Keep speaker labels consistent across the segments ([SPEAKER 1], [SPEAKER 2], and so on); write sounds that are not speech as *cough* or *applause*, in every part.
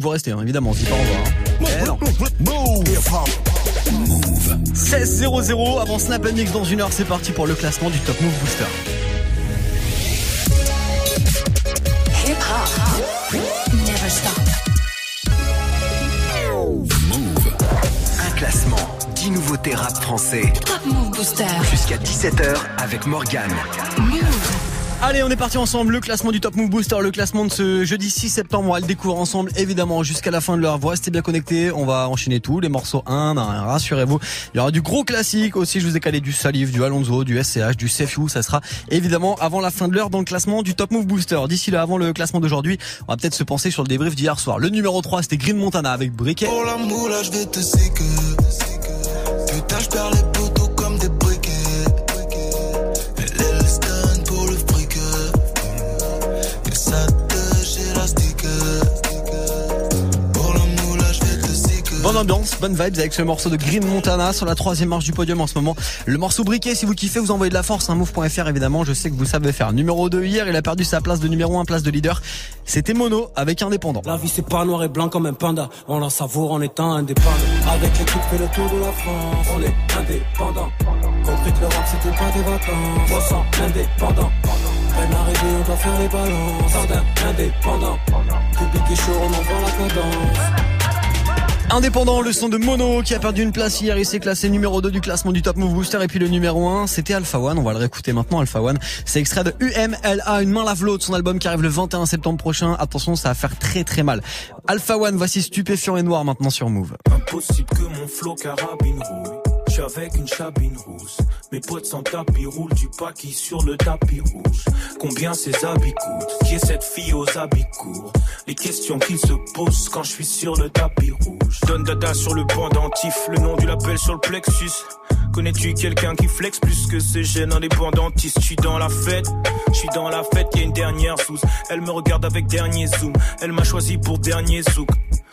[SPEAKER 1] Vous restez, hein, évidemment, on se dit pas au revoir. hein. Eh non. 16-0-0 avant Snap Mix dans une heure, c'est parti pour le classement du Top Move Booster.
[SPEAKER 2] Hip hop. Never stop.
[SPEAKER 3] Un classement, 10 nouveautés rap français.
[SPEAKER 2] Top Move Booster.
[SPEAKER 3] Jusqu'à 17h avec Morgane.
[SPEAKER 2] Move.
[SPEAKER 1] Allez, on est parti ensemble. Le classement du Top Move Booster, le classement de ce jeudi 6 septembre. On va le découvrir ensemble, évidemment, jusqu'à la fin de leur voix. Restez bien connectés. On va enchaîner tous les morceaux 1 à 1. Rassurez-vous. Il y aura du gros classique aussi. Je vous ai calé du Salif, du Alonso, du SCH, du Sefiu. Ça sera évidemment avant la fin de l'heure dans le classement du Top Move Booster. D'ici là, avant le classement d'aujourd'hui, on va peut-être se penser sur le débrief d'hier soir. Le numéro 3, c'était Green Montana avec Briquet. Bonne ambiance, bonne vibes avec ce morceau de Green Montana sur la troisième marche du podium en ce moment. Le morceau briquet, si vous kiffez, vous envoyez de la force, un move.fr évidemment, je sais que vous savez faire. Numéro 2 hier, il a perdu sa place de numéro 1, place de leader. C'était Mono avec Indépendant.
[SPEAKER 4] La vie c'est pas noir et blanc comme un panda. On la savoure en étant indépendant. Avec l'équipe fait le tour de la France. On est indépendant. Compris que le rap c'était pas des vacances. On sent indépendant. Peine arrivée, on doit faire les balances. Indépendant. Public est chaud, on envoie la cadence.
[SPEAKER 1] Indépendant, le son de Mono qui a perdu une place hier, il s'est classé numéro 2 du classement du Top Move Booster et puis le numéro 1, c'était Alpha One, on va le réécouter maintenant Alpha One. C'est extrait de UMLA, une main lave l'autre, son album qui arrive le 21 septembre prochain. Attention, ça va faire très très mal. Alpha One, voici Stupéfiant et Noir maintenant sur Move.
[SPEAKER 5] Suis avec une chabine rousse. Mes potes sans tapis roulent du paquis sur le tapis rouge. Combien ces habits coûtent Qui est cette fille aux habits courts Les questions qu'ils se posent quand je suis sur le tapis rouge. Donne dada sur le pendentif, le nom du label sur le plexus. Connais-tu quelqu'un qui flex plus que ces gènes indépendantistes? Je suis dans la fête, je suis dans la fête, y une dernière sous. Elle me regarde avec dernier zoom. Elle m'a choisi pour dernier zouk.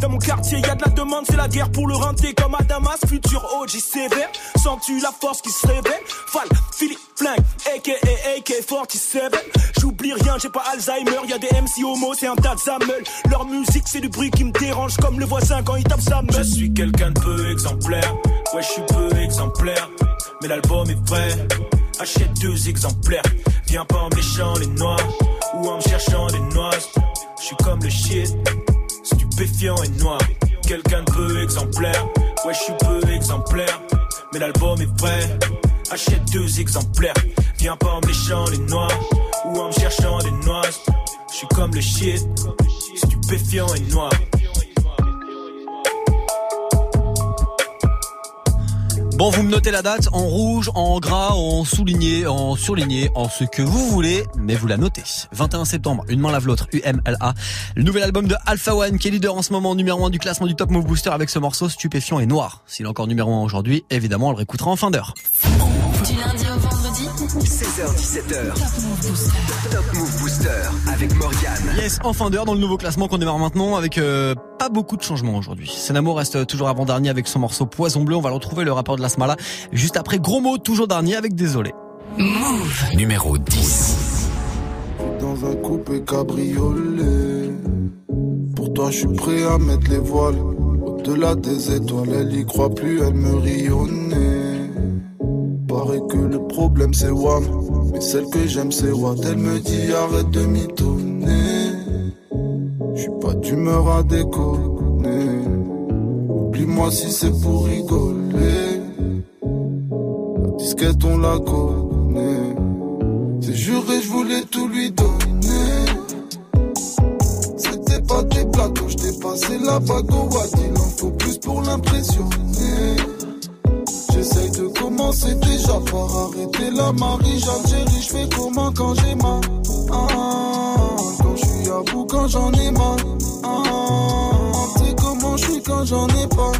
[SPEAKER 5] Dans mon quartier, y a de la demande, c'est la guerre pour le renter comme à Damas. Futur OG sens-tu la force qui se révèle? Fall, Philippe Flingue, aka AK-47. J'oublie rien, j'ai pas Alzheimer, y a des MC homo, c'est un tas de. Leur musique, c'est du bruit qui me dérange comme le voisin quand il tape sa meule. Je suis quelqu'un de peu exemplaire, ouais, je suis peu exemplaire. Mais l'album est prêt, achète deux exemplaires. Viens pas en me les noix ou en me cherchant des noix. Je suis comme le shit stupéfiant et noir. Quelqu'un de peu exemplaire, ouais, je suis peu exemplaire. Mais l'album est prêt, achète deux exemplaires. Viens pas en me léchant les noix ou en me cherchant des noix. Je suis comme le shit, stupéfiant et noir.
[SPEAKER 1] Bon, vous me notez la date en rouge, en gras, en souligné, en surligné, en ce que vous voulez, mais vous la notez. 21 septembre, une main lave l'autre, UMLA. Le nouvel album de Alpha One, qui est leader en ce moment, numéro 1 du classement du Top Move Booster avec ce morceau stupéfiant et noir. S'il est encore numéro 1 aujourd'hui, évidemment, on le réécoutera en fin d'heure.
[SPEAKER 2] Du lundi au vendredi.
[SPEAKER 3] 16h17h.
[SPEAKER 2] Top Move Booster.
[SPEAKER 3] Top Move Booster avec Morgane.
[SPEAKER 1] Yes, en fin d'heure dans le nouveau classement qu'on démarre maintenant avec euh, pas beaucoup de changements aujourd'hui. Senamo reste toujours avant-dernier avec son morceau Poison Bleu. On va le retrouver le rapport de la Smala juste après Gros Mot, toujours dernier avec Désolé.
[SPEAKER 2] Move.
[SPEAKER 3] Numéro 10.
[SPEAKER 6] dans un coupé cabriolet. Pour toi, je suis prêt à mettre les voiles. Au-delà des étoiles, elle y croit plus, elle me rionnait. Paraît que le problème c'est WAM. Mais celle que j'aime, c'est Watt. Elle me dit arrête de mitonner. Je suis pas d'humeur à déconner. Oublie-moi si c'est pour rigoler. La disquette, on la connaît. C'est juré, je voulais tout lui donner. C'était pas des plateaux, je t'ai passé la bague au Watt. Il en faut plus pour l'impressionner. J'essaye de commencer déjà par arrêter la Marie J'Algérie, je fais comment quand j'ai mal? Ah, Quand je suis à bout, quand j'en ai mal. Ah, comment je suis quand j'en ai pas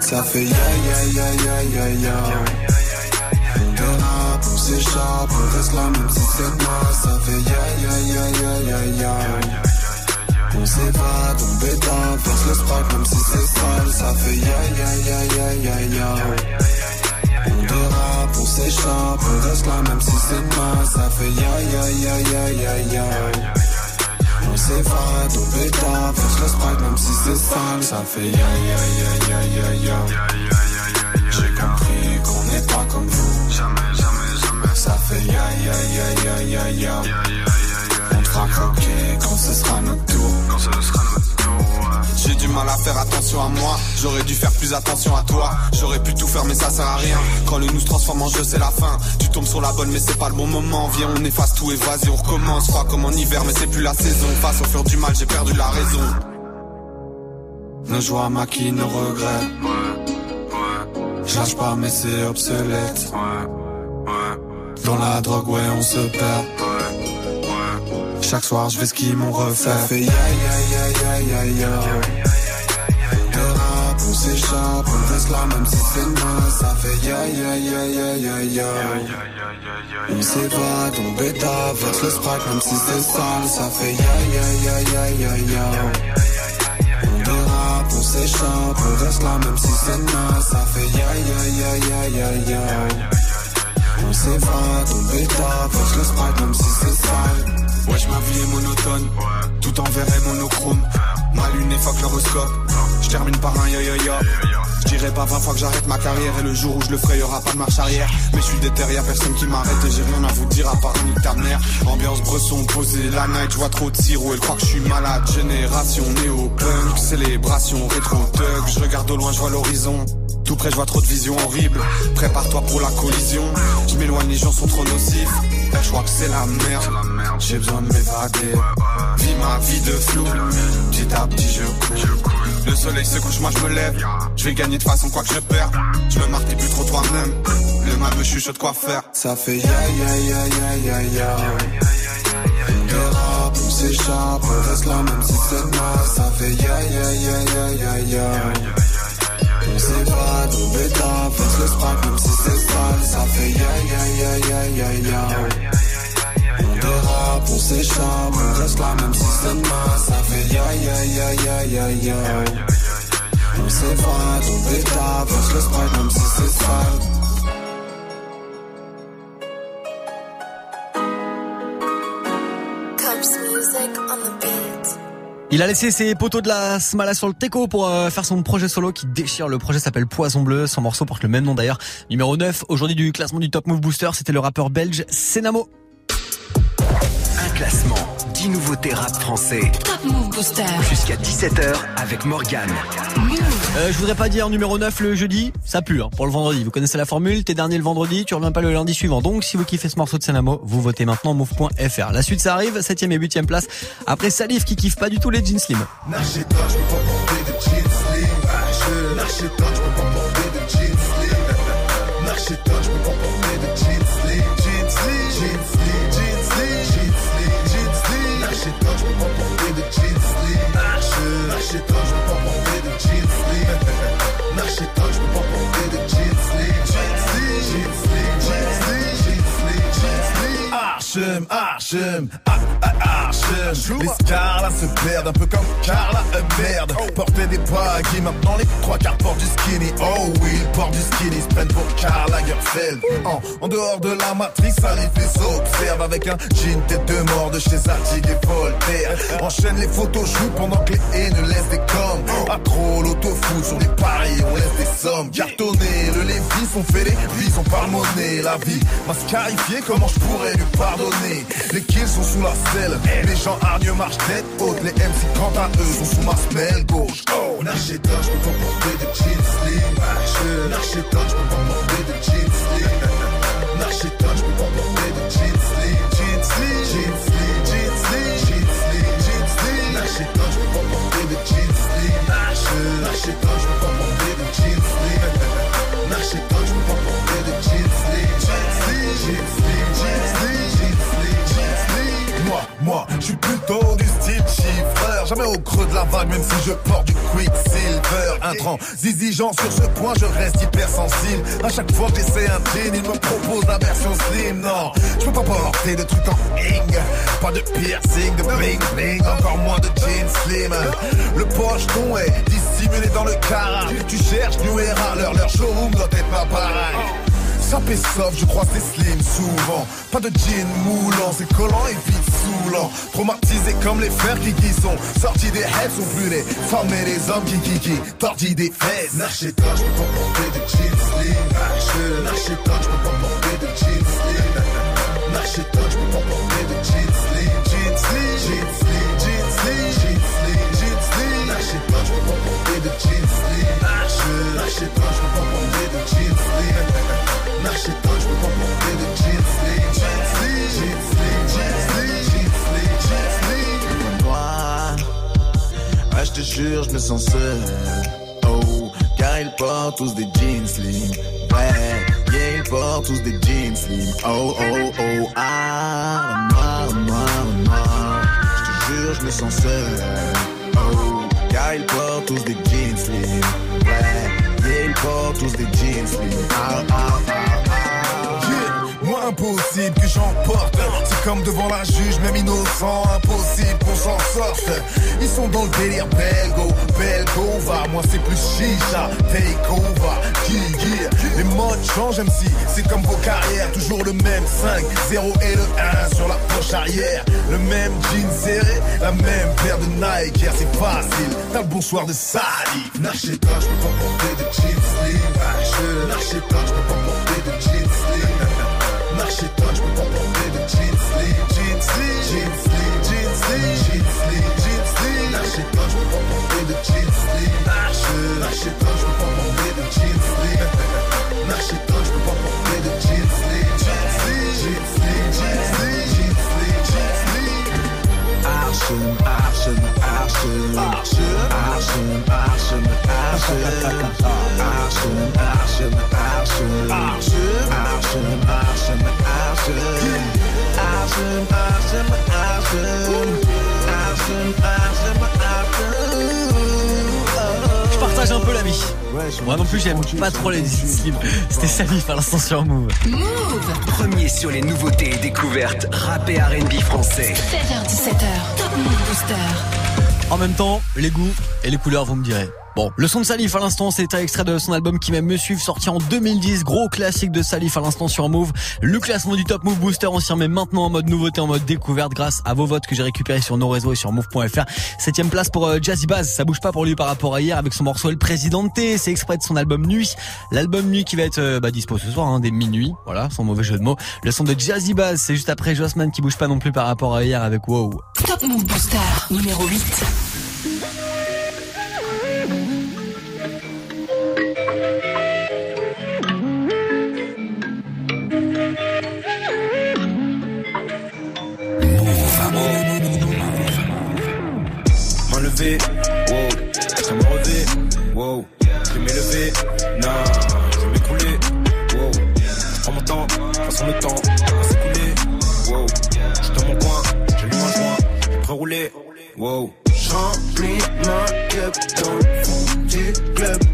[SPEAKER 6] Ça fait ya ya ya ya ya ya. De rap, on s'échappe, on reste là même si c'est moi. Ça fait ya ya ya ya ya ya. On s'évade, on bêta, verse le sprite même si c'est sale. Ça fait ya ya ya ya ya ya. On dérape, on s'échappe, on reste là même si c'est mal. Ça fait ya ya ya ya ya ya. On s'évade, on bêta, verse le sprite même si c'est sale. Ça fait ya ya ya ya ya ya. J'ai compris qu'on n'est pas comme vous. Jamais, jamais, jamais. Ça fait ya ya ya ya ya ya. On sera tour. Quand ce sera notre tour.
[SPEAKER 7] J'ai du mal à faire attention à moi, j'aurais dû faire plus attention à toi. J'aurais pu tout faire mais ça sert à rien. Quand le nous se transforme en jeu c'est la fin. Tu tombes sur la bonne mais c'est pas le bon moment. Viens on efface tout et vas-y on recommence. Froid comme en hiver mais c'est plus la saison. Face au fur du mal j'ai perdu la raison.
[SPEAKER 6] Nos joies maquillent nos regrets. Lâche pas mais c'est obsolète. Dans la drogue ouais on se perd. Chaque soir je vais ce qu'ils m'ont refait. Ça fait ya ya ya ya ya ya. De rap on s'échappe, on reste là même si c'est nain. Ça fait ya ya ya ya ya ya. On s'évade, on bêta, verse le sprite même si c'est sale. Ça fait ya ya ya ya ya ya. On s'échappe, on reste là même si c'est nain. Ça fait ya ya ya ya ya ya. On s'évade, on bêta, verse le sprite même si c'est sale.
[SPEAKER 7] Ma vie est monotone, tout en vert est monochrome. Ma lune est fuck je par un ya ya ya. Je pas 20 fois que j'arrête ma carrière et le jour où je le ferai y'aura pas de marche arrière. Mais je suis déter, y'a personne qui m'arrête et j'ai rien à vous dire à part nique ta. Ambiance bresson posée la night, je vois trop de sirop, elle croit que je suis malade. Génération néo-punk, célébration rétro-thug, je regarde au loin, je vois l'horizon. Tout près, je vois trop de visions horribles. Prépare-toi pour la collision. Je m'éloigne, les gens sont trop nocifs. Je crois que c'est la merde. J'ai besoin de m'évader. Vis ma vie de flou. Petit à petit, je cours. Le soleil se couche, moi je me lève. Je vais gagner de façon quoi que je perds. Je me marque plus trop toi-même. Le mal me chuchote quoi faire?
[SPEAKER 8] Ça fait ya ya ya ya ya ya. On s'échappe, on reste là même si c'est mal. Ça fait ya ya ya ya ya ya. On bêta, flex le même si c'est sale. Ça fait ya ya ya ya ya ya. On dérape, on s'échappe, on reste là même si c'est mal. Ça fait ya ya ya ya ya ya. On flex le même si c'est sale.
[SPEAKER 9] Music on the beat.
[SPEAKER 1] Il a laissé ses poteaux de la Smala sur le teco pour euh, faire son projet solo qui déchire. Le projet s'appelle Poison Bleu. Son morceau porte le même nom d'ailleurs. Numéro 9 aujourd'hui du classement du Top Move Booster, c'était le rappeur belge Senamo.
[SPEAKER 3] Un classement, 10 nouveautés rap français.
[SPEAKER 2] Top Move Booster.
[SPEAKER 3] Jusqu'à 17h avec Morgane.
[SPEAKER 1] Euh, je voudrais pas dire numéro 9 le jeudi, ça pue hein, pour le vendredi. Vous connaissez la formule, t'es dernier le vendredi, tu reviens pas le lundi suivant. Donc si vous kiffez ce morceau de Senamo, vous votez maintenant move.fr. La suite ça arrive, 7ème et 8ème place. Après Salif qui kiffe pas du tout les jeans slim.
[SPEAKER 8] N'achète pas, je peux pas porter de jeans slim. Je slim. N'achète pas, je peux pas porter de jeans slim. Je n'achète pas, je peux pas porter de jeans slim. N'achète pas, je peux pas porter de jeans slim. Jeans slim, jeans slim, jeans slim, jeans slim, jeans slim.
[SPEAKER 10] Archem, Archem, ah, Archem. Les stars là se perdent un peu comme Carla, merde. Porter des baggy, maintenant les trois quarts portent du skinny. Oh oui, ils portent du skinny, ils se prennent pour Karl Lagerfeld. En, en dehors de la matrice, ça les fait s'observe avec un jean tête de mort de chez Zartig et Voltaire. *laughs* Enchaîne les photos shoot pendant que les haines laissent des coms. Accro, l'auto-foot sur des paris, on laisse des sommes. Cartonné, le Lévis, on fait les vies, on parle monnaie. La vie m'a scarifié, comment je pourrais lui pardonner? Les kills sont sous la selle, les gens hargneux marchent tête haute. Les MC quant à eux sont sous ma semelle gauche. Oh,
[SPEAKER 8] N'achète pas, je peux pas porter de jeans slim. N'achète pas, je peux pas porter de jeans slim. N'achète pas, je peux pas porter de jeans slim. Jeans slim, jeans slim, jeans slim, jeans slim, jeans slim. Pas, je peux pas porter de jeans slim. N'achète pas, je
[SPEAKER 10] Moi, je suis plutôt du style chiffreur. Jamais au creux de la vague, même si je porte du quicksilver. Intransigeant sur ce point, je reste hypersensible. À chaque fois que j'essaie un jean, il me propose la version slim. Non, je peux pas porter de trucs en ing. Pas de piercing, de bling bling, encore moins de jeans slim. Le pocheton est dissimulé dans le cara. Tu cherches New Era, leur, leur showroom doit être pas pareil. Sapé soft, je crois c'est slim souvent. Pas de jean moulant, c'est collant et vite saoulant. Traumatisé comme les fers qui qui sont sortis des heads, sont plus les femmes et les hommes qui qui qui tordis des fesses.
[SPEAKER 8] N'achète pas, je peux pas porter de jeans slim. Je pas, je peux pas porter de jeans slim. N'achète pas, je peux pas porter de jeans slim. Jeans slim, jeans slim, jeans slim, jeans slim, jeans slim. Pas, je peux pas porter de jeans slim. Je pas, je peux pas porter de jeans slim. Pas, je peux pas porter de jeans
[SPEAKER 10] ouais, je te jure, je me sens seul. Oh, car ils portent tous des jeans slim. Ouais, yeah, ils portent tous des jeans slim. Oh, oh, oh, ah, moi, moi, moi. Je te jure, je me sens seul. Oh, car ils portent tous des jeans slim. Ouais, yeah, ils portent tous des jeans slim. Ah, ah, ah, ah. Yeah, impossible que j'emporte. C'est comme devant la juge même innocent Impossible qu'on s'en sorte. Ils sont dans le délire belgo Belgo va Moi c'est plus chicha Take over Gigi. Les modes changent même si C'est comme vos carrières Toujours le même 5 0 et le 1 sur la poche arrière. Le même jean serré La même paire de Nike. C'est facile. T'as le bonsoir de Sally.
[SPEAKER 8] N'achète pas, je peux pas porter de jeans slim. Je n'achète pas, je peux pas Lee, Jeans Lee, Jeans Lee, Jeans Lee, Jeans Lee. Lâchez pas, je veux pas porter de Jeans Lee. Lâchez, pas, je veux pas porter de Jeans Lee. Lâchez pas, je veux pas porter de Jeans Jeans Jeans Jeans Jeans Jeans Lee. Arschen, Arschen, Arschen, Arschen, Arschen,
[SPEAKER 1] Arschen, Arschen, Arschen, Arschen, Arschen, Arschen, Arschen, Moi non plus, j'aime pas trop les slims. C'était Salif à l'instant sur Move.
[SPEAKER 3] Premier sur les nouveautés et découvertes rap et R&B français.
[SPEAKER 2] 16h17h, Top Move Booster.
[SPEAKER 1] En même temps, les goûts et les couleurs, vous me direz. Bon, le son de Salif à l'instant, c'est un extrait de son album qui m'aime me suivre, sorti en 2010, gros classique de Salif à l'instant sur Move. Le classement du Top Move Booster, on s'y remet maintenant en mode nouveauté, en mode découverte grâce à vos votes que j'ai récupérés sur nos réseaux et sur move.fr. Septième place pour euh, Jazzy Baz, ça bouge pas pour lui par rapport à hier avec son morceau El Presidente, c'est exprès de son album Nuit. L'album Nuit qui va être euh, bah, dispo ce soir, hein, dès minuit, voilà, sans mauvais jeu de mots. Le son de Jazzy Baz, c'est juste après Jossman qui bouge pas non plus par rapport à hier avec Wow.
[SPEAKER 2] Top Move Booster numéro 8.
[SPEAKER 11] Wow, je me relever, wow, je vais m'élever, non, je vais m'écrouler, wow, je prends mon temps, façon le temps va s'écouler, wow, je suis dans mon coin, j'allume un joint, je vais rouler, wow.
[SPEAKER 12] Remplis ma cup dans le fond du club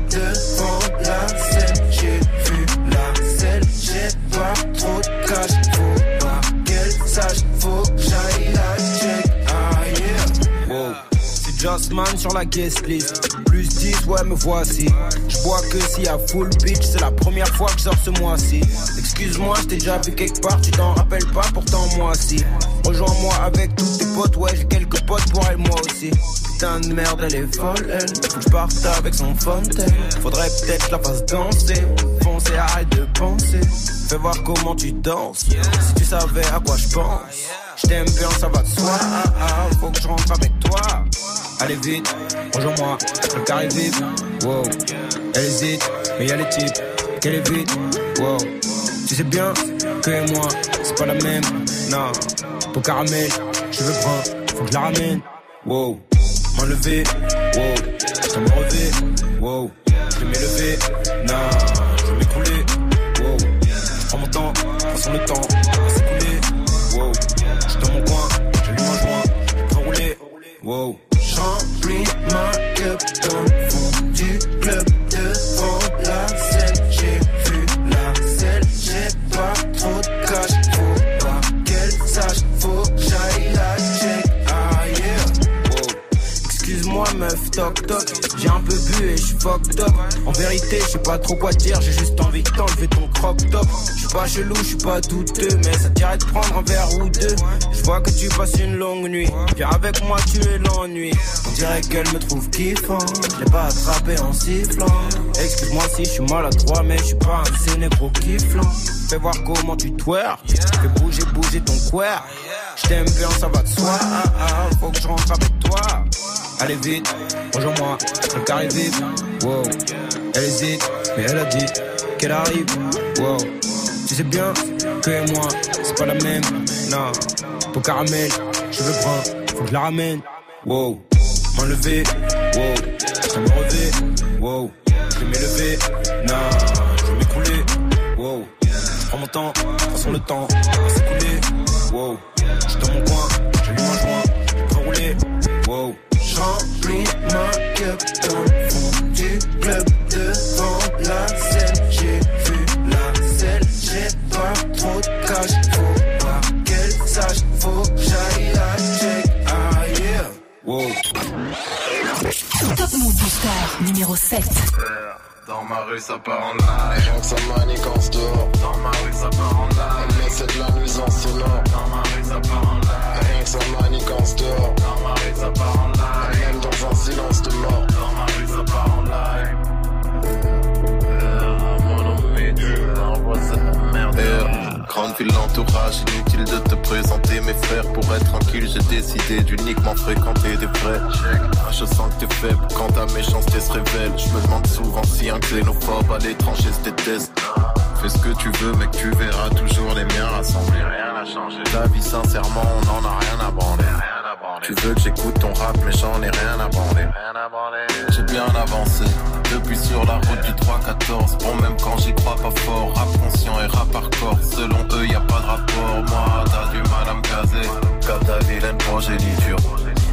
[SPEAKER 11] Justman sur la guest list. Plus 10, ouais, me voici. Je bois que y a full bitch, c'est la première fois que je sors ce mois-ci. Excuse-moi, je t'ai déjà vu quelque part, tu t'en rappelles pas, pourtant moi si. Rejoins-moi avec tous tes potes, ouais, j'ai quelques potes pour elle, moi aussi. Putain de merde, elle est folle, elle. Faut que avec son fontaine. Faudrait peut-être la fasse danser. Foncer, arrête de penser. Fais voir comment tu danses. Si tu savais à quoi je pense. Je t'aime bien, ça va de soi. Ah, ah, faut que je rentre avec toi. Allez vite, rejoins-moi, le carré vite. Wow, elle hésite, mais y'a les types. Qu'elle est vite, wow. Tu sais bien que et moi, c'est pas la même. Non, pour caramel, je veux prendre, faut que je la ramène. Wow, m'enlever, wow. Je me relever, wow. Je vais m'élever, non, je vais m'écrouler, wow. Prends mon temps, façon le temps va s'écouler, wow. Je dans mon coin, j'allume un joint, je rouler, wow.
[SPEAKER 12] Ma cup dans le fond du club devant la. J'ai vu la scène, j'ai pas trop de pas sache, faut que j'aille la check. Ah.
[SPEAKER 11] Excuse-moi meuf, toc toc un peu bu et je suis fucked up. En vérité, je sais pas trop quoi dire J'ai juste envie de t'enlever ton crop top. Je suis pas chelou, je suis pas douteux Mais ça dirait de prendre un verre ou deux. Je vois que tu passes une longue nuit Viens avec moi, tu es l'ennui. On dirait qu'elle me trouve kiffant Je l'ai pas attrapé en sifflant. Excuse-moi si je suis maladroit Mais je suis pas un sénégro kifflant. Fais voir comment tu twerk Fais bouger, bouger ton queer. Je t'aime bien, ça va de soi ah, ah, Faut que je rentre avec toi Allez vite, rejoins-moi, le carré vite, wow. Elle hésite, mais elle a dit qu'elle arrive, wow. Tu sais bien que et moi, c'est pas la même, non. Pour caramel, je veux prendre, faut que je la ramène, wow. M'enlever, wow. Je me relever, wow. Je vais m'élever, non. Je vais m'écrouler, wow. Je prends mon temps, façon le temps va s'écouler, wow. Je dans mon coin, j'allume un joint, je peux rouler.
[SPEAKER 12] Remplis ma cup dans le fond du club devant la scène. J'ai vu la scène, j'ai pas trop de cash. Faut pas qu'elle sache, faut j'aille la check. Ah yeah.
[SPEAKER 11] Wow.
[SPEAKER 2] Top Move Booster numéro 7.
[SPEAKER 13] Dans ma rue ça part en live. Rien que ça manigance dehors. Dans ma rue ça part en live. Mais c'est de la nuisance sonore Dans ma rue ça part en live. Rien que ça manigance dehors. Dans ma rue ça part en live. Même dans un silence de mort. Dans ma rue ça part en live. Euh, Mon ennui, envoie cette merde Ville l'entourage, inutile de te présenter. Mes frères Pour être tranquille j'ai décidé d'uniquement fréquenter des vrais. Ah, Je sens que t'es faible quand ta méchanceté se révèle. Je me demande souvent si un xénophobe à l'étranger se déteste Fais ce que tu veux mec tu verras toujours les miens rassemblés Rien n'a changé Ta vie sincèrement on en a rien à branler Tu Tu veux que j'écoute ton rap, mais j'en ai rien à branler. J'ai bien avancé, depuis sur la route du 3-14. Bon, même quand j'y crois pas fort, rap conscient et rap hardcore. Selon eux, y a pas de rapport. Moi, t'as du mal à me caser. Comme ta vilaine progéniture.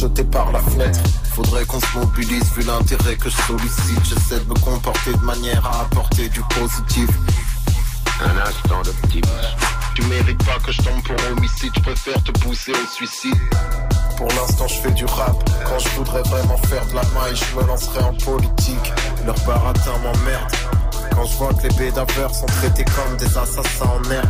[SPEAKER 13] jeté par la fenêtre. Faudrait qu'on se mobilise vu l'intérêt que je sollicite. J'essaie de me comporter de manière à apporter du positif. Un instant d'optimisme. Tu mérites pas que je tombe pour homicide, je préfère te pousser au suicide. Pour l'instant, je fais du rap. Quand je voudrais vraiment faire de la maille, je me lancerai en politique. Leur baratin m'emmerde. Quand je vois que les bédaveurs sont traités comme des assassins en herbe.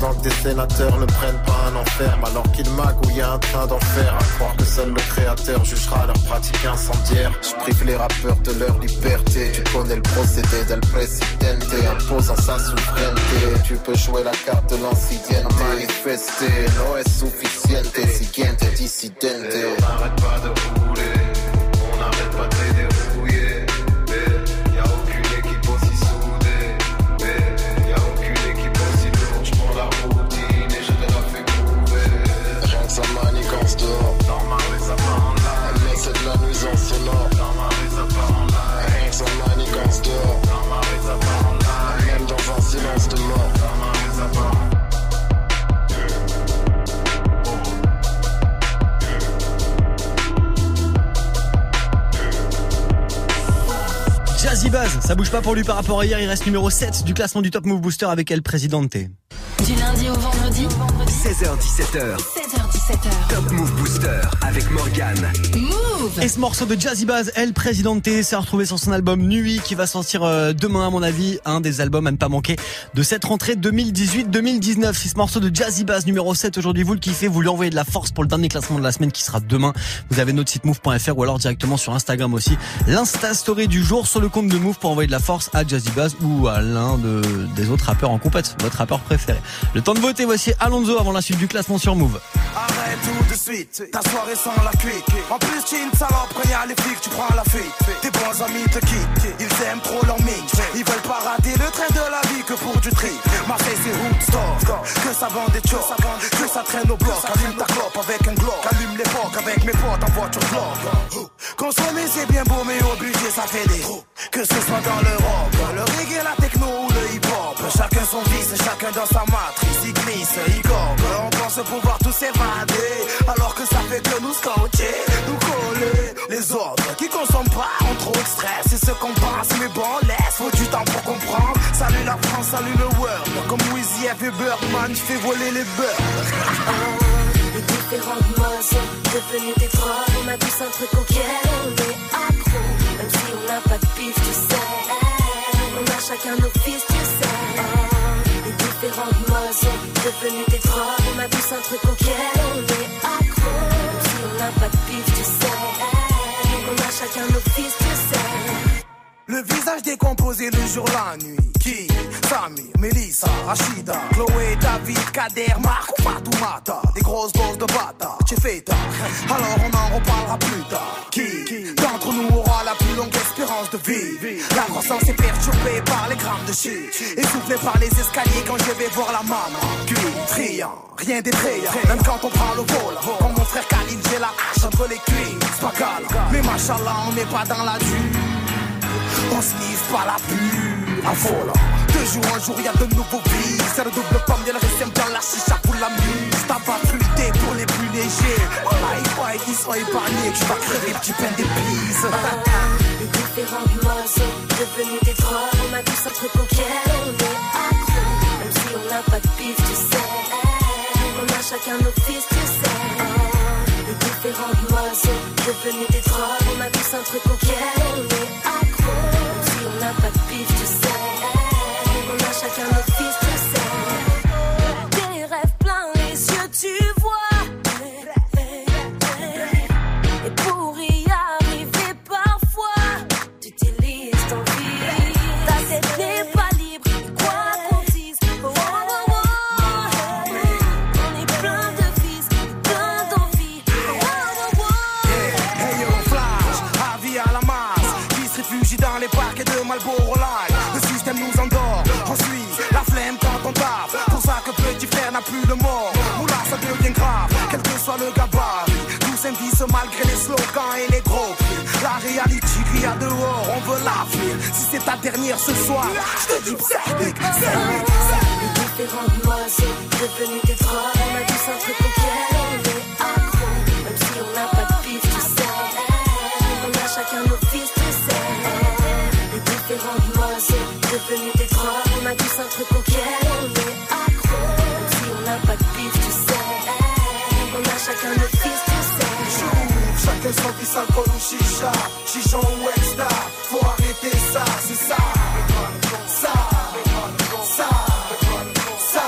[SPEAKER 13] Pendant que des sénateurs ne prennent pas un enferme Alors qu'ils magouillent un train d'enfer À croire que seul le créateur jugera leur pratique incendiaire Je prive les rappeurs de leur liberté. Tu connais le procédé del presidente Imposant sa souveraineté. Tu peux jouer la carte de l'ancienneté Manifester no es suficiente Siguiente dissidente. On n'arrête pas de rouler ça
[SPEAKER 1] bouge pas pour lui par rapport à hier, il reste numéro 7 du classement du Top Move Booster avec El Presidente.
[SPEAKER 2] Du lundi au vendredi
[SPEAKER 3] 16h17h,
[SPEAKER 2] 16h17h
[SPEAKER 3] Top Move Booster avec Morgan.
[SPEAKER 2] Move
[SPEAKER 1] Et ce morceau de Jazzy Baz, El Presidente, s'est retrouvé sur son album Nuit qui va sortir euh, demain à mon avis, un des albums à ne pas manquer de cette rentrée 2018-2019. Si ce morceau de Jazzy Baz numéro 7 aujourd'hui vous le kiffez, vous lui envoyez de la force pour le dernier classement de la semaine qui sera demain. Vous avez notre site move.fr ou alors directement sur Instagram aussi. L'Insta Story du jour sur le compte de Move pour envoyer de la force à Jazzy Baz ou à l'un de, des autres rappeurs en compète, votre rappeur préféré. Le temps de voter, voici Alonso avant la suite du classement sur Move.
[SPEAKER 14] Arrête tout de suite, ta soirée sans la cuite. En plus, tu es une salope, quand y a les flics, tu prends la fuite. Tes bons amis te quittent, ils aiment trop leur mix. Ils veulent pas rater le train de la vie que pour du tri. Marseille, c'est Woodstock, que ça vend des chocs, que ça traîne au bloc. Allume ta clope avec un glock, allume l'époque avec mes potes en voiture bloc. Consommer, c'est bien beau, mais au budget, ça fait des roues. Que ce soit dans l'Europe, le reggae, la chacun dans sa matrice. Il glisse, il. On pense pouvoir tous s'évader. Alors que ça fait que nous scotcher, nous coller. Les autres qui consomment pas ont trop de stress. C'est ce qu'on pense, mais bon, laisse. Faut du temps pour comprendre. Salut la France, salut le world. Comme a fait Birdman, je fais voler les beurres.
[SPEAKER 15] Les différentes modes sont devenues des. On a tous un truc auquel on est accro. Même si on n'a pas de pif, tu sais. On a chacun nos fils, tu sais. Sont devenues des drogues. On a tous un truc auquel on est accro. Si on n'a pas de pif, tu sais. On a chacun nos fils, tu sais.
[SPEAKER 14] Le visage décomposé le jour, la nuit. Qui Samy, Melissa, Rachida, Chloé, David, Kader, Marc ou Fatoumata. Des grosses doses de bata, tu fais. Alors on en reparlera plus tard. Qui d'entre nous aura la plus longue espérance de vie? Croissance est perturbée par les grammes de shit. Essoufflé par les escaliers quand je vais voir la maman. Cuit, triant, rien d'effrayant. Même quand on prend le vol. Comme mon frère Khalil, j'ai la hache entre les cuisses. C'est pas calme. Mais machallah, on n'est pas dans la dure. On sniffe pas la pure Affolant De jour en jour y'a de nouveaux vies C'est le double pomme y'a le récème dans la chicha pour la muse Tabac fruité pour les plus légers Aïe aïe qu'ils soient épargnés Que tu vas crever d'épices
[SPEAKER 15] Les différentes devenus des drogues. On a tous un truc auquel on est accro. Même si on n'a pas de pif, tu sais. On a chacun nos fils, tu sais. Les différents oiseaux devenus des drogues. On a tous un truc auquel on est
[SPEAKER 14] accro. Même si on n'a pas de pif, Malgré les slogans et les gros. La réalité crie à dehors, on veut la ville. Si c'est ta dernière ce soir, je te dis pseudique,
[SPEAKER 15] Les différentes modes sont devenues des. On a. Même n'a pas de pif, tu sais. On a chacun nos fils, tu sais. Les des drogues. On a tous un truc
[SPEAKER 14] alcool ou chicha, chichon ou extra. Faut arrêter ça, c'est ça. Ça, ça, ça.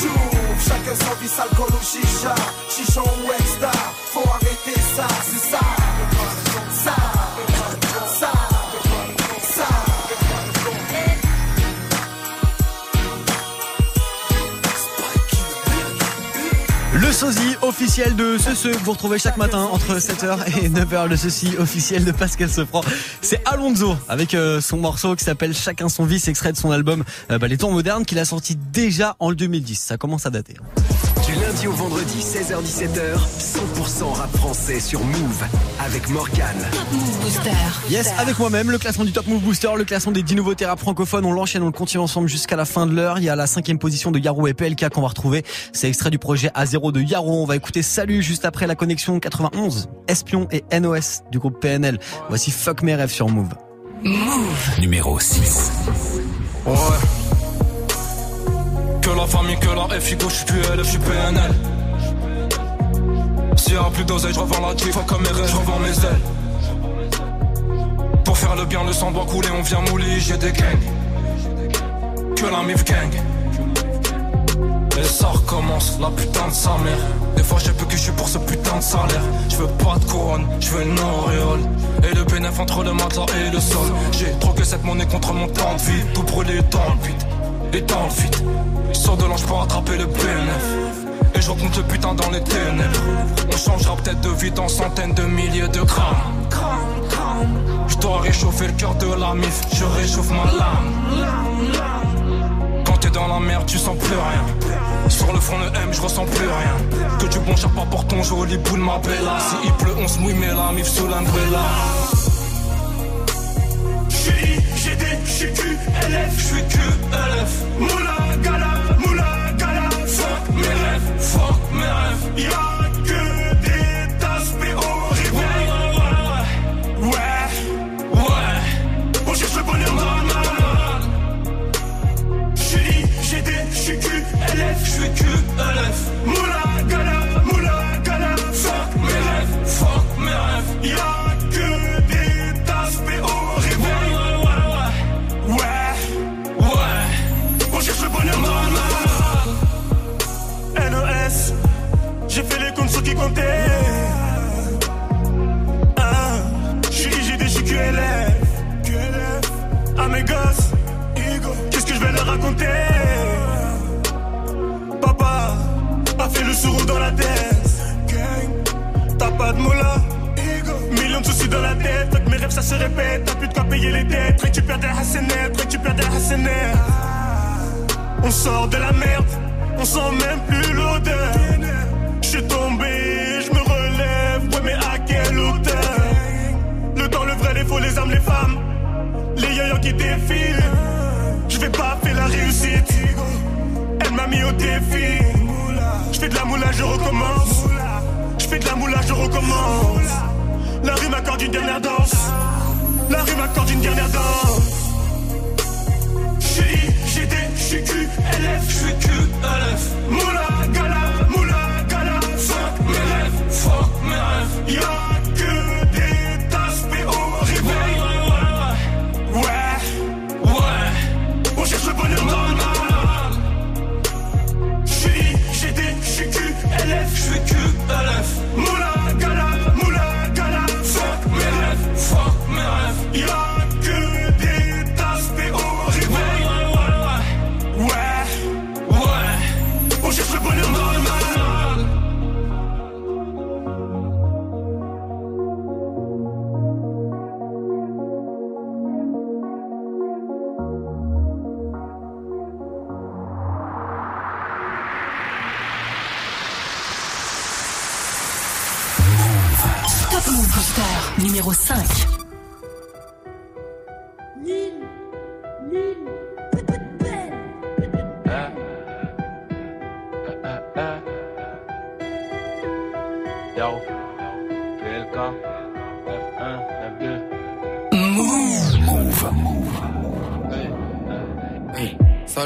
[SPEAKER 14] J'ouvre, chacun son fils alcool ou chicha, chichon ou extra. Faut arrêter ça, c'est ça. Ça, ça, ça.
[SPEAKER 1] Le sosie officiel de ce ce que vous retrouvez chaque matin entre 7h et 9h. Le sosie officiel de Pascal Sefranc. C'est Alonso avec euh, son morceau qui s'appelle Chacun son vice, extrait de son album euh, bah, Les temps modernes qu'il a sorti déjà en 2010. Ça commence à dater.
[SPEAKER 3] Lundi au vendredi, 16h-17h, 100% rap français sur Move avec Morgan.
[SPEAKER 2] Booster.
[SPEAKER 1] Yes, avec moi-même, le classement du Top Move Booster, le classement des 10 nouveautés rap francophones. On l'enchaîne, on le continue ensemble jusqu'à la fin de l'heure. Il y a la cinquième position de Yaro et PLK qu'on va retrouver. C'est extrait du projet A0 de Yaro. On va écouter Salut juste après la connexion 91. Espion et NOS du groupe PNL. Voici Fuck mes rêves sur Move.
[SPEAKER 3] Numéro 6.
[SPEAKER 16] Ouais. Que la famille, que la FIGO, je suis QLF, je suis PNL. S'il y a plus d'oseille, je revends la G, comme mes je revends mes ailes. Pour faire le bien, le sang doit couler, on vient mouler, j'ai des gangs. Que la MIF gang. Et ça recommence, la putain de sa mère. Des fois, j'ai peu que je suis pour ce putain de salaire. Je veux pas de couronne, je veux une auréole. Et le bénéf entre le matelas et le sol. J'ai troqué cette monnaie contre mon temps de vie. Tout brûler dans le vide, et dans le vide. Sors de l'ange pour attraper le bénéf. Et je recompte le putain dans les ténèbres. On changera peut-être de vie dans centaines de milliers de grammes. Je dois réchauffer le cœur de la mif, je réchauffe ma lame. Quand t'es dans la merde, tu sens plus rien. Sur le front de M, je ressens plus rien. Que du bon pas pour ton joli boule, ma bella. Si il pleut, on se mouille, mais la mif sous l'umbrella. GD, j'suis QLF, j'suis QLF. Moula gala, moula gala. Fuck mes rêves, fuck mes rêves. Y'a ça se répète. T'as plus de quoi payer les dettes. Récupère des hassenettes, récupère des hassenettes. On sort de la merde, on sent même plus l'odeur. J'suis tombé, je me relève, ouais mais à quelle hauteur? Le temps, le vrai, les faux, les âmes, les femmes. Les yoyos qui défilent. Je vais pas faire la réussite. Elle m'a mis au défi. Je fais de la moula, je recommence. Je fais de la moula, je recommence. La rue m'accorde une dernière danse La rue m'accorde une dernière danse J'suis GD, j'suis QLF, j'suis QLF. Moula gala, moula gala.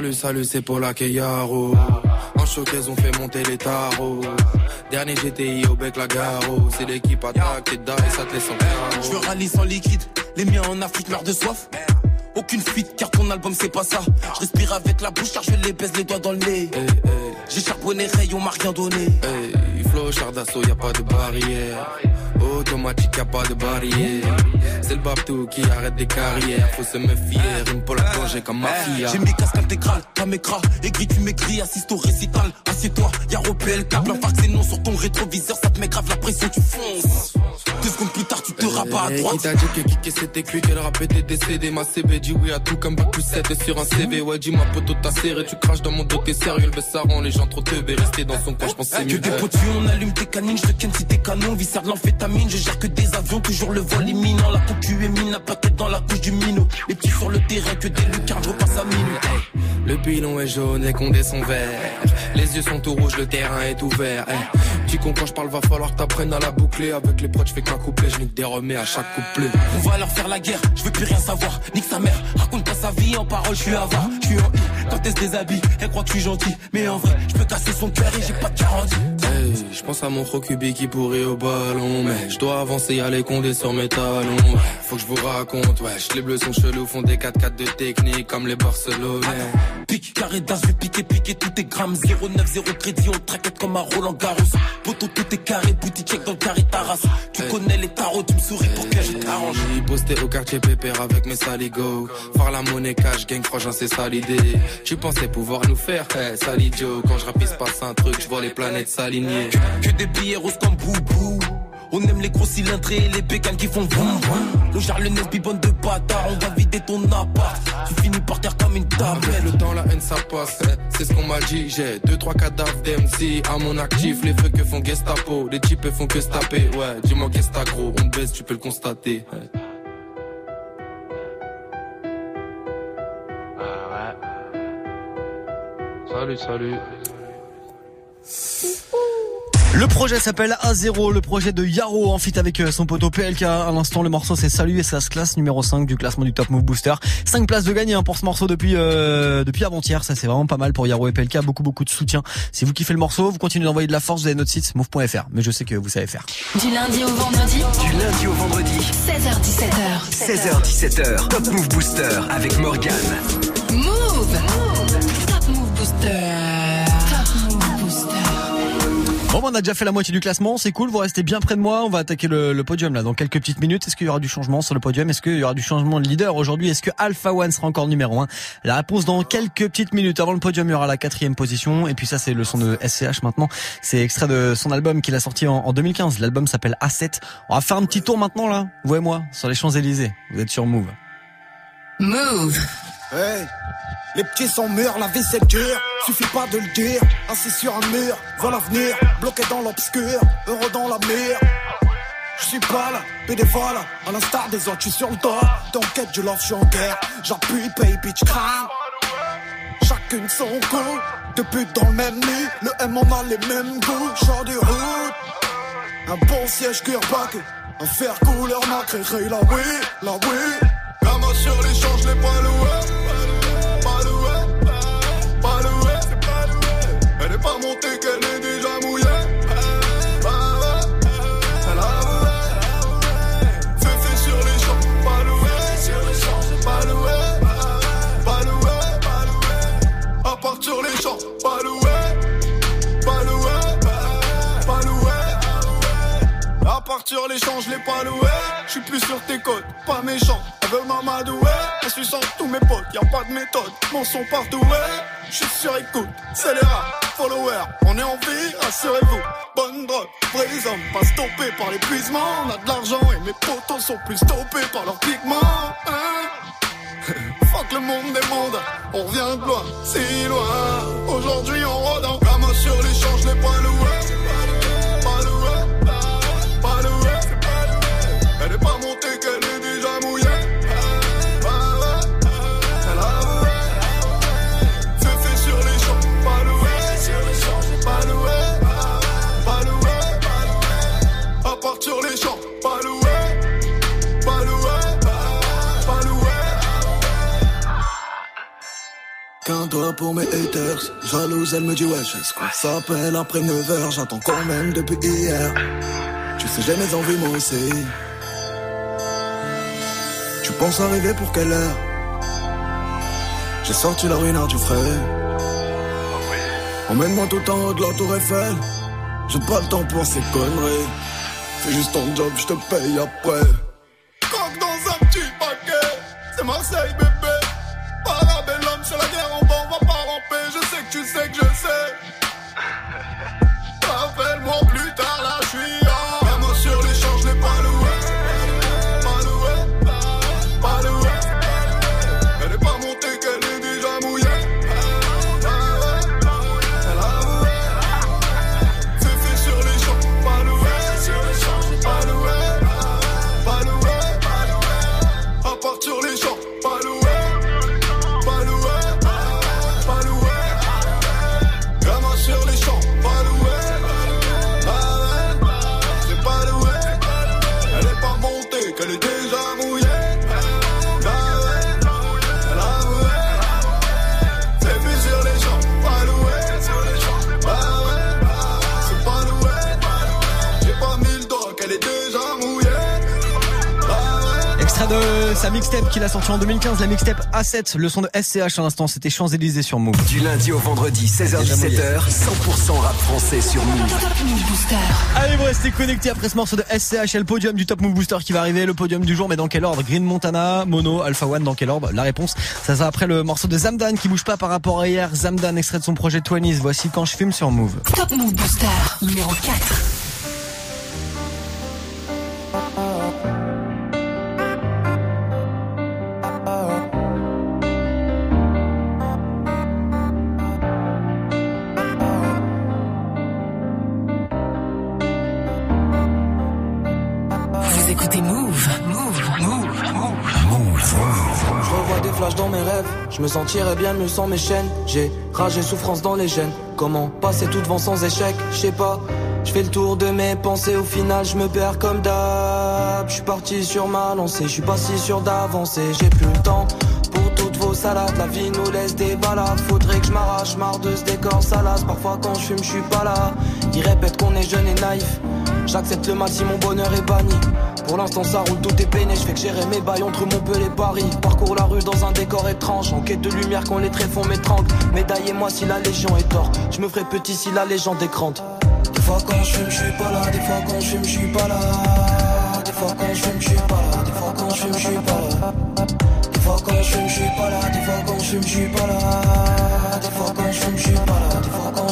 [SPEAKER 17] Salut, salut, c'est pour la Keyaro. En showcase, on fait monter les tarots. Dernier GTI au bec la garo. C'est l'équipe attaque, da et ça te laisse en.
[SPEAKER 15] Je veux rallye sans liquide, les miens en Afrique meurent de soif. Aucune fuite car ton album c'est pas ça. Je respire avec la bouche car je les baise les doigts dans le nez. J'ai charbonné Ray, on m'a rien donné.
[SPEAKER 17] Hey, flow, char d'assaut, y a pas de barrière. Automatique, y a pas de barrière. C'est le babtou qui arrête des carrières. Faut se méfier, une pour la plongée comme mafia.
[SPEAKER 15] J'ai mis casque intégral, ta m'écras, aigri tu m'écris, assiste au récital. Assieds-toi, y'a repel, câble, et non sur ton rétroviseur, ça te met grave la pression, tu fonces. Rabats à
[SPEAKER 17] Hey,
[SPEAKER 15] droite.
[SPEAKER 17] Qui t'a dit que kicker c'était cuit, qu'elle rap était décédé Ma CB dit oui à tout comme bac plus 7 sur un CV Ouais dis ma poteau t'as serré, tu craches dans mon dos t'es sérieux Le ça rend les gens trop teubés, rester dans son coin je pense que c'est
[SPEAKER 15] Que
[SPEAKER 17] mieux
[SPEAKER 15] des potus, on allume tes canines, je te ken si t'es canon, viscère de l'amphétamine, je gère que des avions, toujours le vol imminent, la concu est mine, la paquette dans la couche du minot, les petits sur le terrain, que des lucarnes, je repasse à minute. Hey.
[SPEAKER 17] Le pilon est jaune et condés sont verts Les yeux sont tout rouges, le terrain est ouvert hey. Tu comprends quand je parle, va falloir t'apprennes à la boucler Avec les proches, je fais qu'un couplet, je nique des remets à chaque couplet
[SPEAKER 15] On va leur faire la guerre, je veux plus rien savoir. Nique sa mère, raconte pas sa vie en parole, je suis avare. Je suis en I, quand elle se déshabille, elle croit que je suis gentil. Mais en vrai, je peux casser son cœur et j'ai pas de garantie.
[SPEAKER 17] Je pense à mon Rokubi qui pourrait au ballon Mais je dois avancer, aller condé sur mes talons. Faut que je vous raconte, ouais, les bleus sont chelous Font des 4-4 de technique comme les Barcelonais.
[SPEAKER 15] Pique, carré d'as, vais piquer, piquer tout est grammes. 0,9, 0 crédit, on traquette comme un Roland Garros. Poto, tout est carré, boutique check dans le carré Taras. Tu connais les tarots, tu me souris pour que je t'arrange.
[SPEAKER 17] J'ai posté au quartier pépère avec mes saligots. Faire la monnaie cash, gang frangin c'est ça l'idée. Tu pensais pouvoir nous faire, hey, salidio Quand je rapisse passe un truc, je vois les planètes s'aligner
[SPEAKER 15] Que des billets roses comme boubou. On aime les gros cylindrés et les bécanes qui font boum boum. Le genre le nez bibonne de bâtard, on va vider ton appart. Tu finis par terre comme une tablette.
[SPEAKER 17] le temps, la haine ça passe, c'est ce qu'on m'a dit. J'ai deux trois cadavres d'MC à mon actif. Les feux que font Gestapo, les types font que se taper. Ouais, dis-moi qu'est-ce que t'as gros, on baisse, tu peux le constater.
[SPEAKER 18] ouais. Salut, salut.
[SPEAKER 1] Le projet s'appelle A0, le projet de Yaro en fit avec euh, son poteau PLK. À l'instant, le morceau c'est Salut et ça se classe numéro 5 du classement du Top Move Booster. 5 places de gagner hein, pour ce morceau depuis euh, depuis avant-hier. Ça c'est vraiment pas mal pour Yaro et PLK. Beaucoup beaucoup de soutien. Si vous kiffez le morceau, vous continuez d'envoyer de la force. Vous avez notre site move.fr. Mais je sais que vous savez faire.
[SPEAKER 2] Du lundi au vendredi,
[SPEAKER 3] Du lundi au vendredi,
[SPEAKER 2] 16h17h.
[SPEAKER 3] 16h17h, Top Move Booster avec Morgan.
[SPEAKER 2] Move. Top Move Booster.
[SPEAKER 1] Bon, bah, on a déjà fait la moitié du classement. C'est cool. Vous restez bien près de moi. On va attaquer le, podium là dans quelques petites minutes. Est-ce qu'il y aura du changement sur le podium? Est-ce qu'il y aura du changement de leader aujourd'hui? Est-ce que Alpha One sera encore numéro 1 La réponse dans quelques petites minutes. Avant le podium, il y aura la quatrième position. Et puis ça, c'est le son de SCH maintenant. C'est extrait de son album qu'il a sorti en, en 2015. L'album s'appelle A7. On va faire un petit tour maintenant là. Vous et moi sur les Champs Élysées. Vous êtes sur Move.
[SPEAKER 2] Move.
[SPEAKER 19] Hey, les petits sont mûrs, la vie c'est dur, suffit pas de le dire. Assis sur un mur, vois l'avenir, bloqué dans l'obscur, heureux dans la mire. Je suis pas là, bénévole, à l'instar des autres, je sur le dos. T'enquête, je love, je suis en guerre, j'appuie, pay, bitch, crame. Chacune son deux putes dans le même nid, le M on a les mêmes goûts, genre du route. Un bon siège cuir paquet, un fer couleur nacré, la oui, la oui. La main sur les champs, je l'ai Elle qu'elle est déjà mouillée. Ah ouais, elle a loué. Fais fait sur les champs, pas loué. Sur les champs, pas loué. Pas loué, pas loué. À part les champs, pas loué. Pas loué, pas
[SPEAKER 20] partir l'échange, je l'ai pas loué. Je plus sur tes côtes, pas méchant. Elle veut m'amadouer. En suçant tous mes potes, y a pas de méthode. Mon son partout. Je suis sur écoute, c'est les rats, followers. On est en vie, rassurez-vous. Bonne drogue, vrais hommes, pas stoppés par l'épuisement. On a de l'argent et mes potos sont plus stoppés par leurs pigments. Hein *laughs* Fuck le monde des on revient de loin, si loin. Aujourd'hui on rôde en gamin sur l'échange, les points loués.
[SPEAKER 6] Pour mes haters, jalouse elle me dit ouais je quoi s'appelle après 9h, j'attends quand même depuis hier. Tu sais j'ai mes envies moi aussi. Tu penses arriver pour quelle heure? J'ai sorti la ruinard du frais Emmène-moi tout en haut de la tour Eiffel. J'ai pas le temps pour ces conneries. Fais juste ton job, je te paye après
[SPEAKER 1] de sa mixtape qu'il a sorti en 2015, la mixtape A7, le son de SCH à l'instant, c'était Champs-Élysées sur Move.
[SPEAKER 3] Du lundi au vendredi, 16h-17h, 100% rap français sur Move.
[SPEAKER 1] Allez, vous restez connectés après ce morceau de SCH et le podium du Top Move Booster qui va arriver, le podium du jour, mais dans quel ordre? Green Montana, Mono, Alpha One, dans quel ordre? La réponse, ça sera après le morceau de Zamdan qui bouge pas par rapport à hier. Zamdan, extrait de son projet 20 voici quand je fume sur Move.
[SPEAKER 2] Top Move Booster numéro 4.
[SPEAKER 21] Je me sentirais bien mieux sans mes chaînes. J'ai rage et souffrance dans les gènes. Comment passer tout devant sans échec? Je sais pas. Je fais le tour de mes pensées. Au final, je me perds comme d'hab. Je suis parti sur ma lancée. Je suis pas si sûr d'avancer. J'ai plus le temps pour toutes vos salades. La vie nous laisse des balades. Faudrait que je m'arrache marre de ce décor salace. Parfois, quand je fume, je suis pas là. Ils répètent qu'on est jeune et naïf. J'accepte le mal si mon bonheur est banni. Pour l'instant ça roule, tout est peiné, je fais que gérer mes bails entre Montpellier et Paris. Parcours la rue dans un décor étrange, en quête de lumière quand les traits font m'étrangle. Médaillez-moi si la légion est tort, je me ferai petit si la légende est grande. Des fois quand je fume, suis pas là, des fois quand je fume, suis pas là. Des fois quand je fume, suis pas là, des fois quand je fume, suis pas là. Des fois quand je fume, suis pas là, des fois quand je fume, suis pas là. Des fois quand je fume, suis pas là,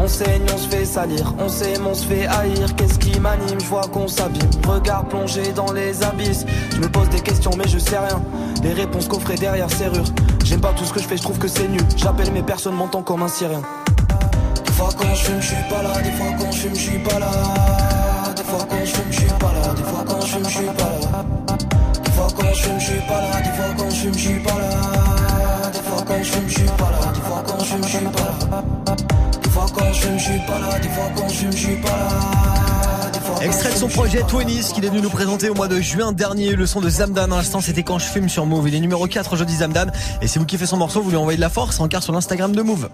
[SPEAKER 21] On saigne, on se fait salir, on s'aime, on se fait haïr. Qu'est-ce qui m'anime, je vois qu'on s'abîme. Regard plongé dans les abysses. Je me pose des questions, mais je sais rien. Les réponses coffrées derrière serrure. J'aime pas tout ce que je fais, je trouve que c'est nul. J'appelle mes personnes, m'entend comme un syrien. Des fois quand je fume, suis pas là. Des fois quand je fume, suis pas là. Des fois quand je fume, suis pas là. Des fois quand je fume, suis pas là. Des fois quand je fume, suis pas là. Des fois quand je fume, suis pas là. Des fois quand je fume, suis pas là. Des fois quand je fume, suis pas là. Des fois quand je fume, je suis pas là. Des fois quand je fume, je suis pas là. Des
[SPEAKER 1] Extrait de son projet Twinis qu'il est venu nous présenter au mois de juin dernier. Le son de Zamdan, à l'instant, c'était quand je fume sur Move. Il est numéro 4 jeudi Zamdan. Et si vous kiffez son morceau, vous lui envoyez de la force en quart sur l'Instagram de Move.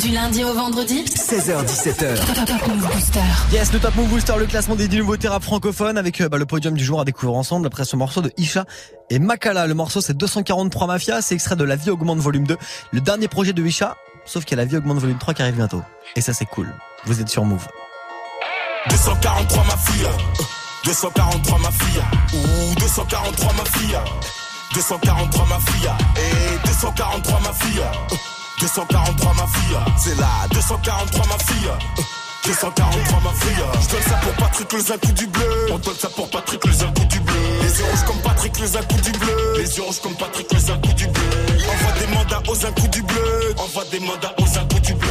[SPEAKER 2] Du lundi au vendredi
[SPEAKER 3] 16h17h.
[SPEAKER 2] Top Move Booster.
[SPEAKER 1] Yes, le Top Move Booster, le classement des 10 nouveautés rap francophones avec euh, bah, le podium du jour à découvrir ensemble après ce morceau de Isha et Makala. Le morceau c'est 243 Mafia, c'est extrait de La vie augmente volume 2, le dernier projet de Isha, sauf qu'il y a La vie augmente volume 3 qui arrive bientôt. Et ça c'est cool. Vous êtes sur Move.
[SPEAKER 22] 243 ma fille, euh, 243 ma fille, ou 243 ma fille, 243 ma fille, et 243 ma fille, euh, 243 ma fille, c'est là, 243 ma fille. euh, 243 ma fille, je donne ça pour Patrick les un du bleu. On donne ça pour Patrick les un du bleu. Les yeux rouges comme Patrick les un du bleu. Les yeux rouges comme Patrick les un du bleu. Des mandats aux un coup du bleu. Envoie des mandats aux un coup du bleu.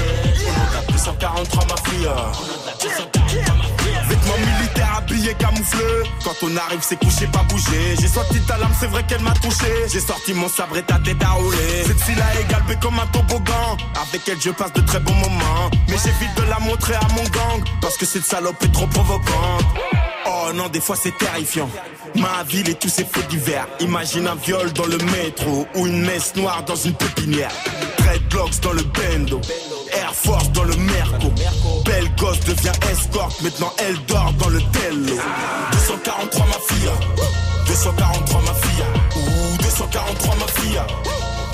[SPEAKER 22] On a 243 ma fille. On a 243 ma fille. Vêtements militaires habillés camouflés. Quand on arrive, c'est couché, pas bouger. J'ai sorti ta lame, c'est vrai qu'elle m'a touché. J'ai sorti mon sabre et ta tête à rouler. Cette fille a égalé comme un toboggan. Avec elle, je passe de très bons moments. Mais j'évite de la montrer à mon gang. Parce que cette salope est trop provocante. Oh non, des fois c'est terrifiant. Ma ville et tous ses faits divers. Imagine un viol dans le métro ou une messe noire dans une pépinière. Dreadlocks dans le bendo. Air Force dans le Merco. Belle gosse devient escorte. Maintenant elle dort dans le tello. 243 ma fille. 243 ma fille. Ouh, 243 ma fille.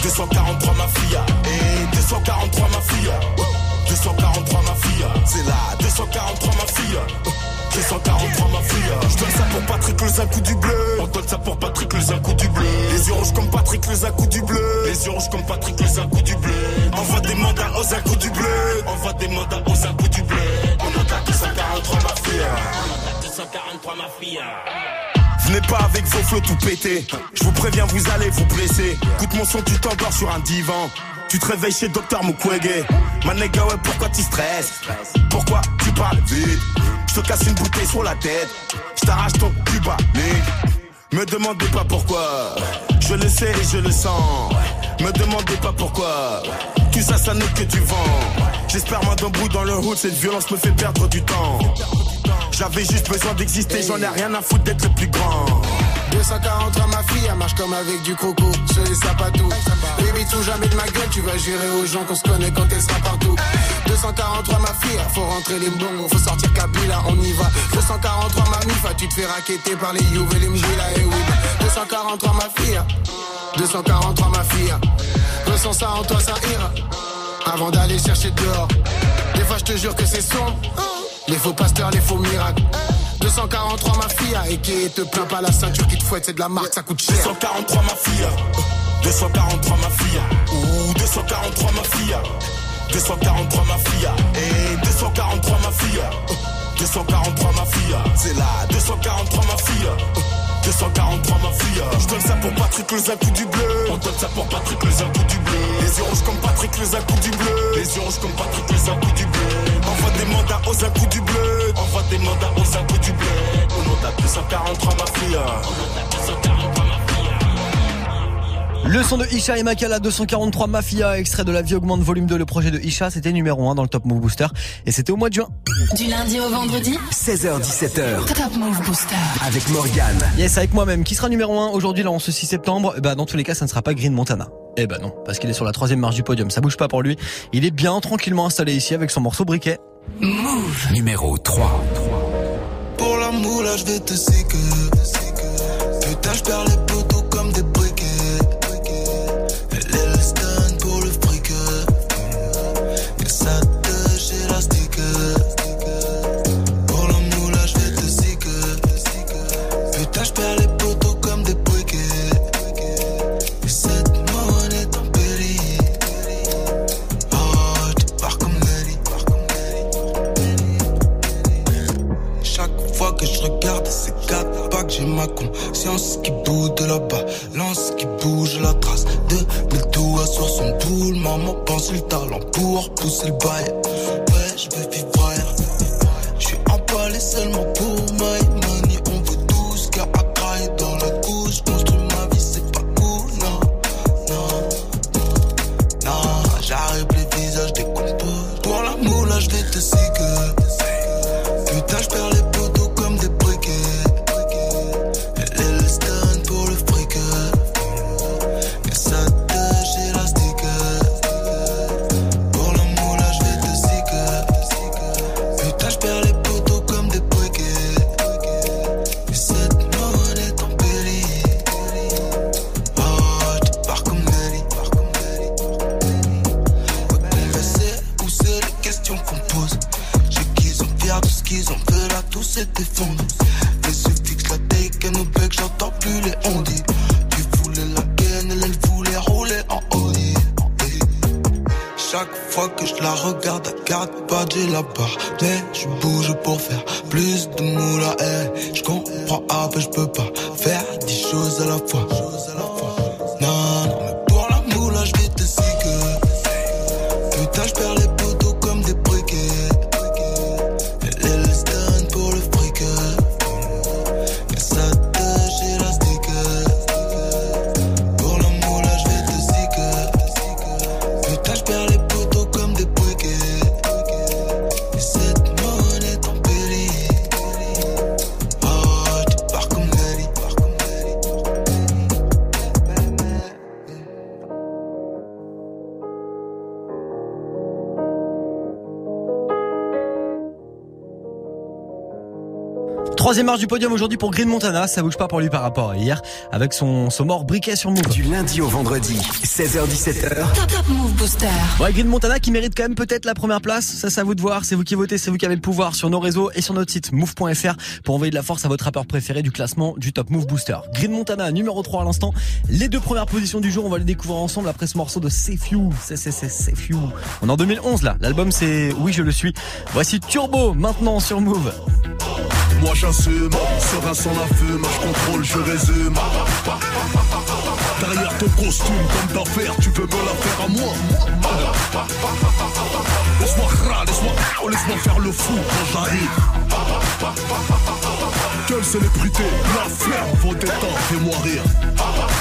[SPEAKER 22] 243 ma fille. Et 243 ma fille. 243 ma fille. C'est là. 243 ma fille. 243 ma fille. Je donne ça pour Patrick les un du bleu. On donne ça pour Patrick les un coup du bleu. Les yeux rouges comme Patrick les un coup du bleu. Les yeux rouges comme Patrick les un du bleu. Envoie des mandats aux un coup du bleu. Envoie des mandats aux un coup du bleu. On a 243 ma fille. On a 243 ma fille. Venez pas avec vos flots tout pétés. Je vous préviens, vous allez vous blesser. Écoute mon son, tu t'endors sur un divan. Tu te réveilles chez Docteur Mukwege. Manega, ouais, pourquoi tu stresses? Pourquoi tu parles vite? Je te casse une bouteille sur la tête. Je t'arrache ton cuba, Me demandez pas pourquoi. Je le sais et je le sens. Me demandez pas pourquoi. Tout ça, ça n'est que du vent. J'espère moi d'un bout dans le hood, cette violence me fait perdre du temps. J'avais juste besoin d'exister, j'en ai rien à foutre d'être le plus grand.
[SPEAKER 14] 243 ma fille, elle marche comme avec du croco, sur les sapatous. Baby, tout jamais de ma gueule, tu vas jurer aux gens qu'on se connaît quand elle sera partout. 243 ma fille, faut rentrer les bons, faut sortir Kabila, on y va. 243 ma mifa, tu te fais raqueter par les Youves et les et oui. 243 ma fille, 243 ma fille. Ressens ça en toi, ça ira. Avant d'aller chercher dehors. Des fois, je te jure que c'est sombre. Les faux pasteurs, les faux miracles. 243 ma fille, et qui te plaint pas la ceinture qui te fouette, c'est de la marque, ça coûte cher.
[SPEAKER 22] 243 ma fille, 243 ma fille, ou 243 ma fille, 243 ma fille, et 243 ma fille, 243 ma fille, c'est là, 243 ma fille. 243 ma fille Je donne ça pour Patrick un coup du bleu On donne ça pour Patrick les un coup du bleu Les yeux rouges comme Patrick un coup du bleu Les yeux rouges comme Patrick les un coup du bleu Envoie des mandats aux coup du bleu Envoie des mandats aux du à 243 ma fille On monte à 243 ma
[SPEAKER 1] Le son de Isha et Makala 243 Mafia, extrait de La vie augmente volume 2, le projet de Isha, c'était numéro 1 dans le Top Move Booster et c'était au mois de juin.
[SPEAKER 2] Du lundi au vendredi
[SPEAKER 3] 16h17h.
[SPEAKER 2] Top Move Booster.
[SPEAKER 3] Avec Morgane.
[SPEAKER 1] Yes, avec moi-même. Qui sera numéro 1 aujourd'hui, là, en ce 6 septembre Bah, dans tous les cas, ça ne sera pas Green Montana. Eh ben non, parce qu'il est sur la troisième marche du podium. Ça bouge pas pour lui. Il est bien tranquillement installé ici avec son morceau briquet.
[SPEAKER 2] Move.
[SPEAKER 3] Numéro 3.
[SPEAKER 6] Pour l'amour, là, je vais te séquer. Putain, je perds les poteaux conscience qui bouge de là-bas, lance qui bouge la trace de mes doigts sur son boule. Maman pense le talent pour pousser le bail. Ouais, je veux vivre. Je suis emballé seulement pour
[SPEAKER 1] Du podium aujourd'hui pour Green Montana, ça bouge pas pour lui par rapport à hier, avec son, son mort briquet sur Move.
[SPEAKER 3] Du lundi au vendredi, 16h17h.
[SPEAKER 2] Top Top Move Booster.
[SPEAKER 1] Ouais, Green Montana qui mérite quand même peut-être la première place, ça c'est à vous de voir, c'est vous qui votez, c'est vous qui avez le pouvoir sur nos réseaux et sur notre site move.fr pour envoyer de la force à votre rappeur préféré du classement du Top Move Booster. Green Montana numéro 3 à l'instant, les deux premières positions du jour, on va les découvrir ensemble après ce morceau de Safe You, c'est c'est c'est Safe You. On est en 2011 là, l'album c'est Oui je le suis. Voici Turbo maintenant sur Move.
[SPEAKER 23] Moi j'assume, serein sans la fume, je contrôle, je résume. Derrière ton costume, comme d'affaires, tu veux me la faire à moi. Laisse-moi râler, laisse-moi laisse-moi faire le fou quand j'arrive. Quelle célébrité, la ferme, vos détentes, fais-moi rire.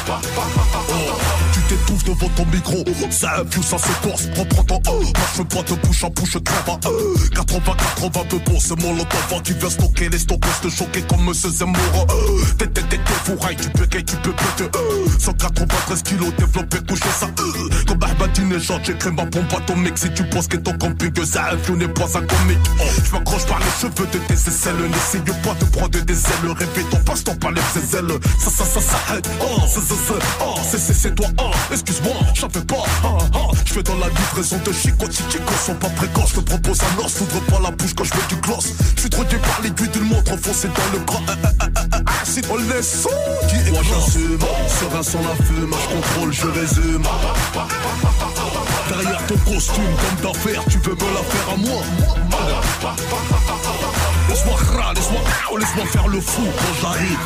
[SPEAKER 23] Oh, tu t'étouffes devant ton micro, ça influe, ça se corse, reprends ton oh. Veux pas de bouche en bouche, à euh. 80, 80 peu bon, c'est mon lotova qui vient stocker les stockers, te choquer comme Monsieur Zemmour. Euh. T'es, t'es, t'es, t'es fourraille, tu peux tu peux péter. Euh. 193 kilos développé, couché ça. Euh. Comme Ahmadinejad, j'écris ma bombe atomique. Si tu penses que ton camping, ça influe, n'est pas un comique. Oh. Je m'accroche par les cheveux de tes aisselles, n'essaye pas de prendre des ailes. Répète ton passe-temps par les ailes. Ça, ça, ça, ça aide. Oh, c'est, c'est, c'est, oh, c'est, c'est, c'est toi. Oh, excuse-moi, j'en fais pas. Oh, oh. Je fais dans la livraison de Chico, si Chico sont pas précoces. Je te propose un os, s'ouvre pas la bouche quand je mets du gloss. Je suis trop par l'aiguille d'une montre enfoncée dans le bras. Si on laisse qui est Moi j'assume, serein sans la fume, je contrôle, je résume. Derrière ton costume, comme d'affaires, tu veux me la faire à moi. Laisse-moi râler, laisse-moi oh, laisse-moi faire le fou quand j'arrive.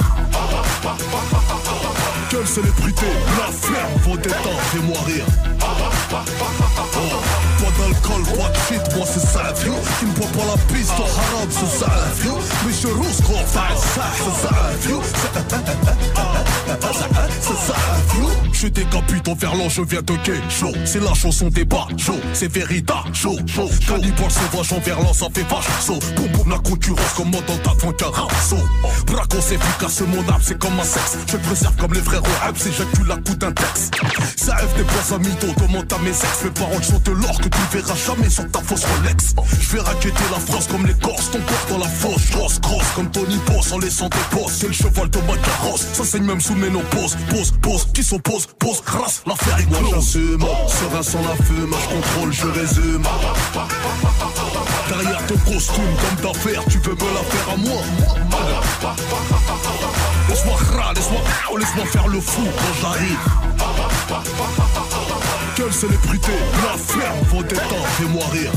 [SPEAKER 23] Quelle célébrité, la ferme, vos détentes, fais-moi rire. Oh, pas d'alcool, pas de shit, moi c'est ça, vieux. Qui ne boit pas la piste, au haram, c'est ça, vieux. Mais je rousse, gros, c'est ça, vieux. C'est. Je décapite en verlan, je viens de gay, chaud. C'est la chanson des bas, chaud. C'est véritable, chaud, chaud. Cannibale sauvage en verlan, ça fait vache, saut. Boum, boum, la concurrence comme dans ta qu'un rameau. Bracos efficace, mon âme, c'est comme un sexe. Je préserve comme les frères au si j'accule la coup d'un texte. Ça rêve des poils à mytho, demande à mes ex. Mes paroles sont de l'or que tu verras jamais sur ta fausse Rolex. Je vais raqueter la France comme les Corses, ton corps dans la fosse. Grosse, grosse, comme Tony Boss en laissant des bosses. C'est le cheval de ma carrosse, ça saigne même sous ménopause. Pose, pose, qui s'oppose, pose, grâce, l'affaire est close. Moi j'assume, serein sans la fume, je contrôle, je résume. Derrière ton costume, comme d'affaires, tu veux me la faire à moi. Laisse-moi râler, laisse-moi laisse-moi faire le fou quand j'arrive. Quelle célébrité, la ferme, vos détentes, fais-moi rire.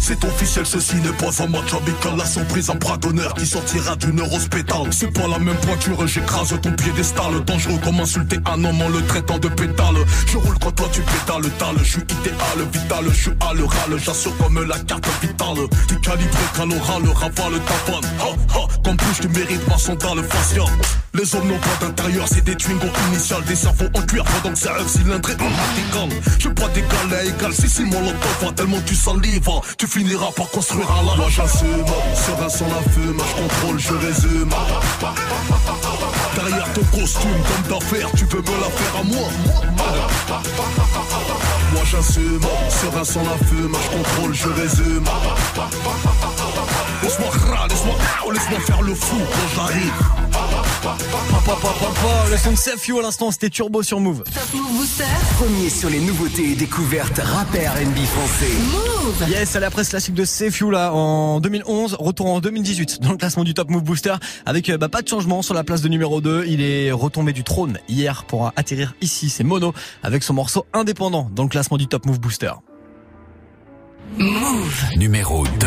[SPEAKER 23] C'est officiel, ceci n'est pas un match amical. La surprise, un bras d'honneur qui sortira d'une hospitale. C'est pas la même pointure, j'écrase ton piédestal. Dangereux comme insulter un homme en le traitant de pétale. Je roule quand toi tu pétales, tal. Je suis idéal, vital, je suis à le. J'assure comme la carte vitale. T'es calibré qu'à l'oral, ravale ta vanne. Ha ha, comme plus tu mérites ma sandale faciale. Les hommes n'ont pas d'intérieur, c'est des twingos initiales, des cerveaux en cuir pendant que c'est un cylindré en vertical. Je pas d'égal à égal, si si mon va tellement tu salives, tu finiras par construire un la Moi j'assume, serein sans la fume, je contrôle, je résume. Derrière ton costume, comme d'affaires, tu veux me la faire à moi. Moi j'assume, serein sans la fume, je contrôle, je résume. Laisse-moi laisse-moi laisse-moi faire le fou quand j'arrive.
[SPEAKER 1] Le son de You à l'instant, c'était Turbo sur Move.
[SPEAKER 2] Top Move Booster.
[SPEAKER 3] Premier sur les nouveautés et découvertes rap R&B français.
[SPEAKER 2] Move.
[SPEAKER 1] Yes, à la presse classique de You là en 2011, retour en 2018 dans le classement du Top Move Booster avec euh, bah, pas de changement sur la place de numéro 2. Il est retombé du trône hier pour atterrir ici. C'est Mono avec son morceau indépendant dans le classement du Top Move Booster.
[SPEAKER 2] Move.
[SPEAKER 3] Numéro 2.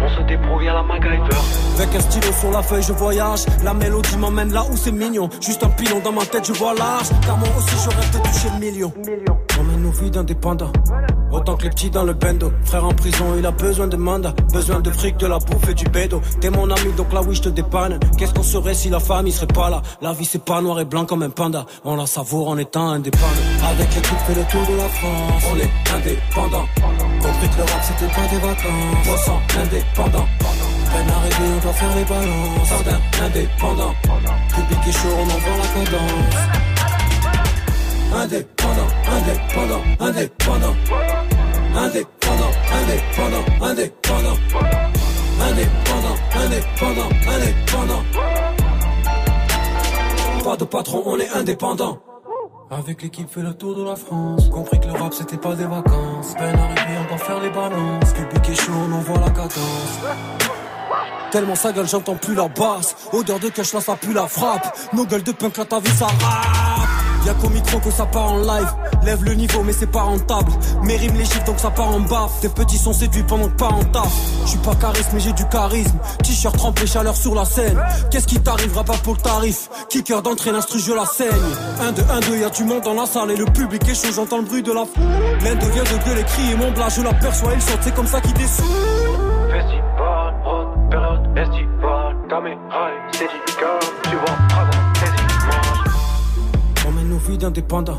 [SPEAKER 24] On se débrouille à la MacGyver.
[SPEAKER 4] Avec un stylo sur la feuille, je voyage. La mélodie m'emmène là où c'est mignon. Juste un pilon dans ma tête, je vois large. Car moi aussi, je rêve de toucher le million. On mène nos vies d'indépendants. Autant que les petits dans le bendo. Frère en prison, il a besoin de mandat. Besoin de fric, de la bouffe et du bédo. T'es mon ami, donc là oui, je te dépanne. Qu'est-ce qu'on serait si la famille serait pas là? La vie, c'est pas noir et blanc comme un panda. On la savoure en étant indépendant. Avec l'équipe, fait le tour de la France. On est indépendant. Compris que le rap, c'était pas des vacances. On sent indépendant. Peine arrivée, on doit faire les balances. Jardin indépendant. Public est chaud, on envoie la cadence. Indépendant, indépendant, indépendant. Indépendant, indépendant, indépendant. Indépendant, indépendant, indépendant. Pas de patron, on est indépendant. Avec l'équipe fait le tour de la France. Compris que le rap c'était pas des vacances. Peine arrivée on doit faire les balances. Public est chaud on envoie la cadence. Tellement sa gueule j'entends plus la basse. Odeur de cash là ça pue la frappe. Nos gueules de punk là ta vie ça rappe. Y'a qu'au micro que ça part en live Lève le niveau mais c'est pas rentable. Mes rimes les chiffres donc ça part en baffe. Tes petits sont séduits pendant que pas en taf. Je suis pas charisme mais j'ai du charisme. T-shirt trempé chaleur sur la scène. Qu'est-ce qui t'arrivera pas pour le tarif? Kicker d'entrée l'instru je la saigne. 1 2 1 2 y'a du monde dans la salle Et le public est chaud j'entends le bruit de la foule. L'un devient de gueule et crier mon blas Je l'aperçois il saute c'est comme ça qu'il descend.
[SPEAKER 24] Festival, haute période estivale. Caméra et Steadicam. Tu vois, dragon,
[SPEAKER 4] On mène nos vies d'indépendants.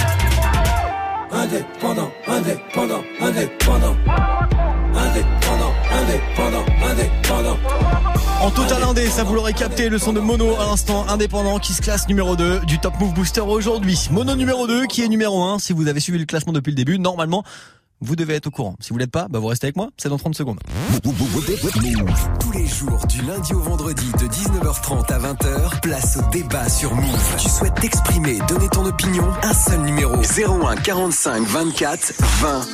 [SPEAKER 4] Indépendant, indépendant, indépendant. Indépendant, indépendant, indépendant.
[SPEAKER 1] En total indé, ça vous l'aurez capté, le son de Mono à l'instant indépendant qui se classe numéro 2 du Top Move Booster aujourd'hui. Mono numéro 2 qui est numéro 1 si vous avez suivi le classement depuis le début. Normalement, vous devez être au courant. Si vous l'êtes pas, bah vous restez avec moi, c'est dans 30 secondes.
[SPEAKER 3] Tous les jours, du lundi au vendredi, de 19h30 à 20h, place au débat sur Move. Tu souhaites t'exprimer, donner ton opinion Un seul numéro 01 45 24 20 20.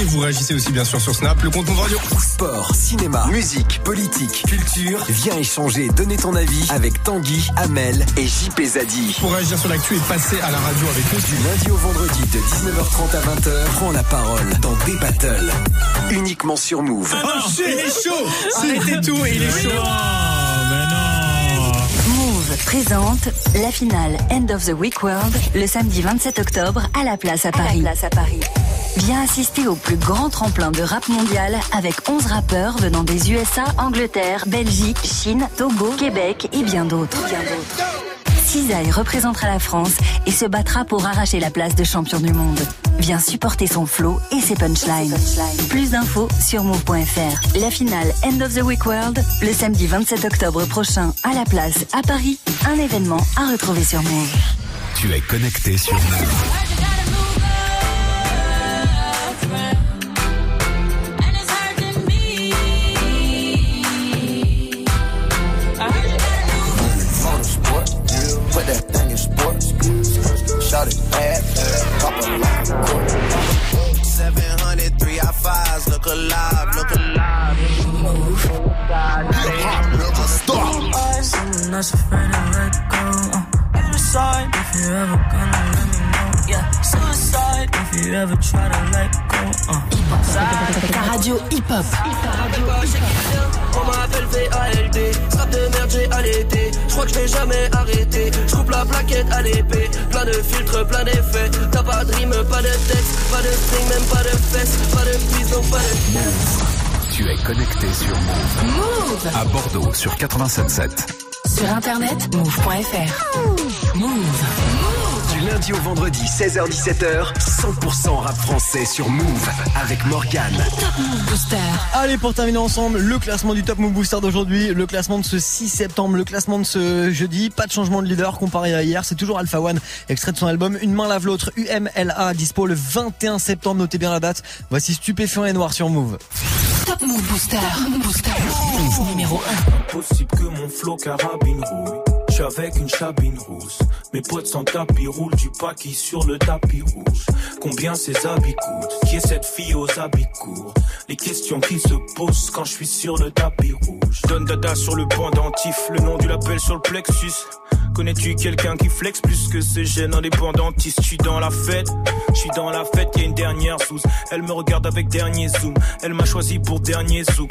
[SPEAKER 25] Et vous réagissez aussi bien sûr sur Snap, le compte Move Radio.
[SPEAKER 3] Sport, cinéma, musique, politique, culture. Viens échanger, donner ton avis avec Tanguy, Amel et JP Zadi.
[SPEAKER 25] Pour réagir sur l'actu et passer à la radio avec nous.
[SPEAKER 3] Du lundi au vendredi, de 19h30 à 20h, prends la parole dans des battles. Uniquement sur Move.
[SPEAKER 25] Oh, il est chaud Arrêtez tout, il est chaud
[SPEAKER 26] Move présente la finale End of the Week World le samedi 27 octobre à la place à Paris. Viens assister au plus grand tremplin de rap mondial avec 11 rappeurs venant des USA, Angleterre, Belgique, Chine, Togo, Québec et bien d'autres. Cisaille représentera la France et se battra pour arracher la place de champion du monde. Viens supporter son flow et ses punchlines. Plus d'infos sur move.fr. La finale End of the Week World le samedi 27 octobre prochain à la place à Paris. Un événement à retrouver sur Move.
[SPEAKER 3] Tu es connecté sur Move.
[SPEAKER 6] Put that thing in sports. Shot it bad, pop it like a court.
[SPEAKER 27] 703 I5s, look alive, look alive.
[SPEAKER 6] Hip hop never stop.
[SPEAKER 27] not afraid to let go. Uh, you decide if you're ever gonna let me know. Yeah, suicide if you ever try to let go. Uh.
[SPEAKER 28] Ta radio hip-hop.
[SPEAKER 29] On m'appelle VALD, strap de merde j'ai allaité Je crois que je vais jamais arrêter Je coupe la plaquette à l'épée Plein de filtres, plein d'effets T'as pas de rime, pas de texte Pas de string, même pas de fesses Pas de donc pas de
[SPEAKER 3] Tu es connecté sur Move.
[SPEAKER 28] Move.
[SPEAKER 3] À Bordeaux sur 87.7.
[SPEAKER 28] Sur internet, move.fr. Move.
[SPEAKER 3] Du lundi au vendredi, 16h-17h, 100% rap français sur Move avec Morgane.
[SPEAKER 28] Top Move Booster.
[SPEAKER 1] Allez, pour terminer ensemble, le classement du Top Move Booster d'aujourd'hui, le classement de ce 6 septembre, le classement de ce jeudi. Pas de changement de leader comparé à hier. C'est toujours Alpha One, extrait de son album Une main lave l'autre, UMLA, dispo le 21 septembre. Notez bien la date. Voici Stupéfiant et Noir sur Move.
[SPEAKER 28] Top Move Booster. Booster. Numéro 1.
[SPEAKER 5] Impossible que mon flow carabine rouille. Je suis avec une chabine rousse. Mes potes sans tapis roulent du paquis sur le tapis rouge. Combien ces habits coûtent? Qui est cette fille aux habits courts? Les questions qui se posent quand je suis sur le tapis rouge. Donne dada sur le pendentif, le nom du label sur le plexus. Connais-tu quelqu'un qui flex plus que ce gène indépendantiste Je suis dans la fête, je suis dans la fête, y une dernière sous. Elle me regarde avec dernier zoom, elle m'a choisi pour dernier zouk.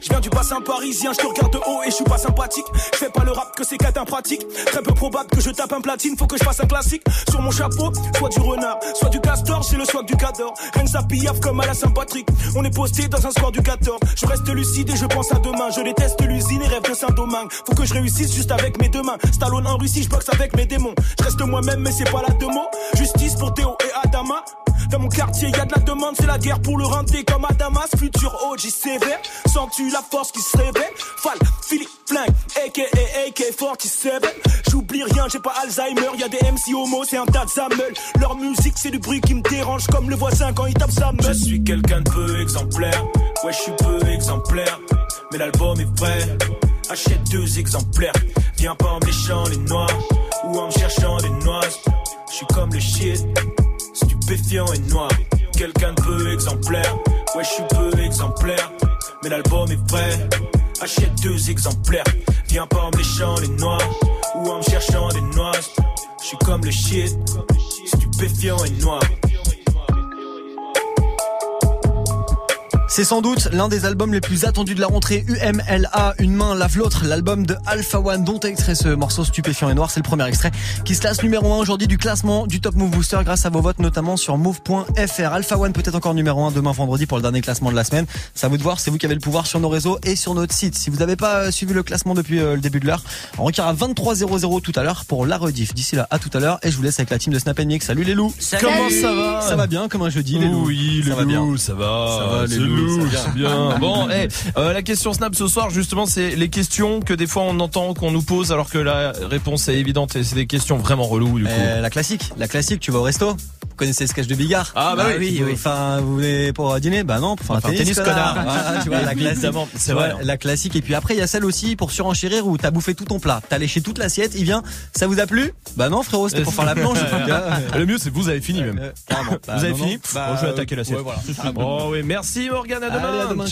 [SPEAKER 5] Je viens du bassin parisien, je te regarde de haut et je suis pas sympathique. Je fais pas le rap que c'est qu'être pratique. Très peu probable que je tape un platine, faut que je fasse un classique. Sur mon chapeau, soit du renard, soit du castor, j'ai le swag du cador. Rien que ça comme à la Saint-Patrick. On est posté dans un square du 14. Je reste lucide et je pense à demain. Je déteste l'usine et rêve de Saint-Domingue. Faut que je réussisse juste avec mes deux mains. Stallone en Russie, je boxe avec mes démons. Je reste moi-même, mais c'est pas la deux mots. Justice pour Théo et Adama. Dans mon quartier, y a de la demande, c'est la guerre pour le renter comme à Damas. Futur OG sévère, sens-tu la force qui se réveille Fall, Philippe Flingue, aka AK-47. J'oublie rien, j'ai pas Alzheimer, y a des MC homo, c'est un tas de. Leur musique, c'est du bruit qui me dérange comme le voisin quand il tape sa meule. Je suis quelqu'un de peu exemplaire, ouais, je suis peu exemplaire. Mais l'album est vrai, achète deux exemplaires. Viens pas en me les noix ou en me cherchant des noix. Je suis comme le shit stupéfiant et noir. Quelqu'un de peu exemplaire, ouais, je suis peu exemplaire. Mais l'album est vrai, achète deux exemplaires. Viens pas en me les noix ou en me cherchant des noix. Je suis comme le shit, stupéfiant et noir.
[SPEAKER 1] C'est sans doute l'un des albums les plus attendus de la rentrée UMLA, Une main lave l'autre, l'album de Alpha One dont est extrait ce morceau stupéfiant et noir. C'est le premier extrait qui se classe numéro 1 aujourd'hui du classement du Top Move Booster grâce à vos votes notamment sur move.fr. Alpha One peut-être encore numéro 1 demain vendredi pour le dernier classement de la semaine. C'est à vous de voir, c'est vous qui avez le pouvoir sur nos réseaux et sur notre site. Si vous n'avez pas euh, suivi le classement depuis euh, le début de l'heure, on requiert à 23.00 tout à l'heure pour la rediff. D'ici là, à tout à l'heure et je vous laisse avec la team de Snap Mix. Salut les loups
[SPEAKER 25] Salut. Comment ça va?
[SPEAKER 1] Ça va bien comme un jeudi les loups?
[SPEAKER 25] Oui, les
[SPEAKER 1] ça va bien.
[SPEAKER 25] ça va.
[SPEAKER 1] Ça va, les loups,
[SPEAKER 25] bien. *laughs* Bon, eh, euh, la question Snap ce soir, justement, c'est les questions que des fois on entend qu'on nous pose alors que la réponse est évidente et c'est des questions vraiment reloues du coup.
[SPEAKER 1] Euh, la classique, la classique, tu vas au resto Vous connaissez le sketch de Bigard
[SPEAKER 25] Ah, bah oui, oui.
[SPEAKER 1] Enfin, vous venez pour dîner Bah non, pour faire
[SPEAKER 25] Enfin,
[SPEAKER 1] un tennis,
[SPEAKER 25] tennis,
[SPEAKER 1] connard. Voilà, tu vois, la *laughs* classique.
[SPEAKER 25] C'est
[SPEAKER 1] vois,
[SPEAKER 25] vrai.
[SPEAKER 1] La classique. Et puis après, il y a celle aussi pour surenchérir où t'as bouffé tout ton plat. T'as léché toute l'assiette, il vient, ça vous a plu Bah non, frérot, c'était pour faire la planche. *laughs*
[SPEAKER 25] Le mieux, c'est que vous avez fini même.
[SPEAKER 1] Carrément. Bah,
[SPEAKER 25] vous avez
[SPEAKER 1] non,
[SPEAKER 25] fini.
[SPEAKER 1] Bah,
[SPEAKER 25] Bon, Je vais attaquer l'assiette.
[SPEAKER 1] ouais, voilà.
[SPEAKER 25] Oh oui, merci Morgane, à demain.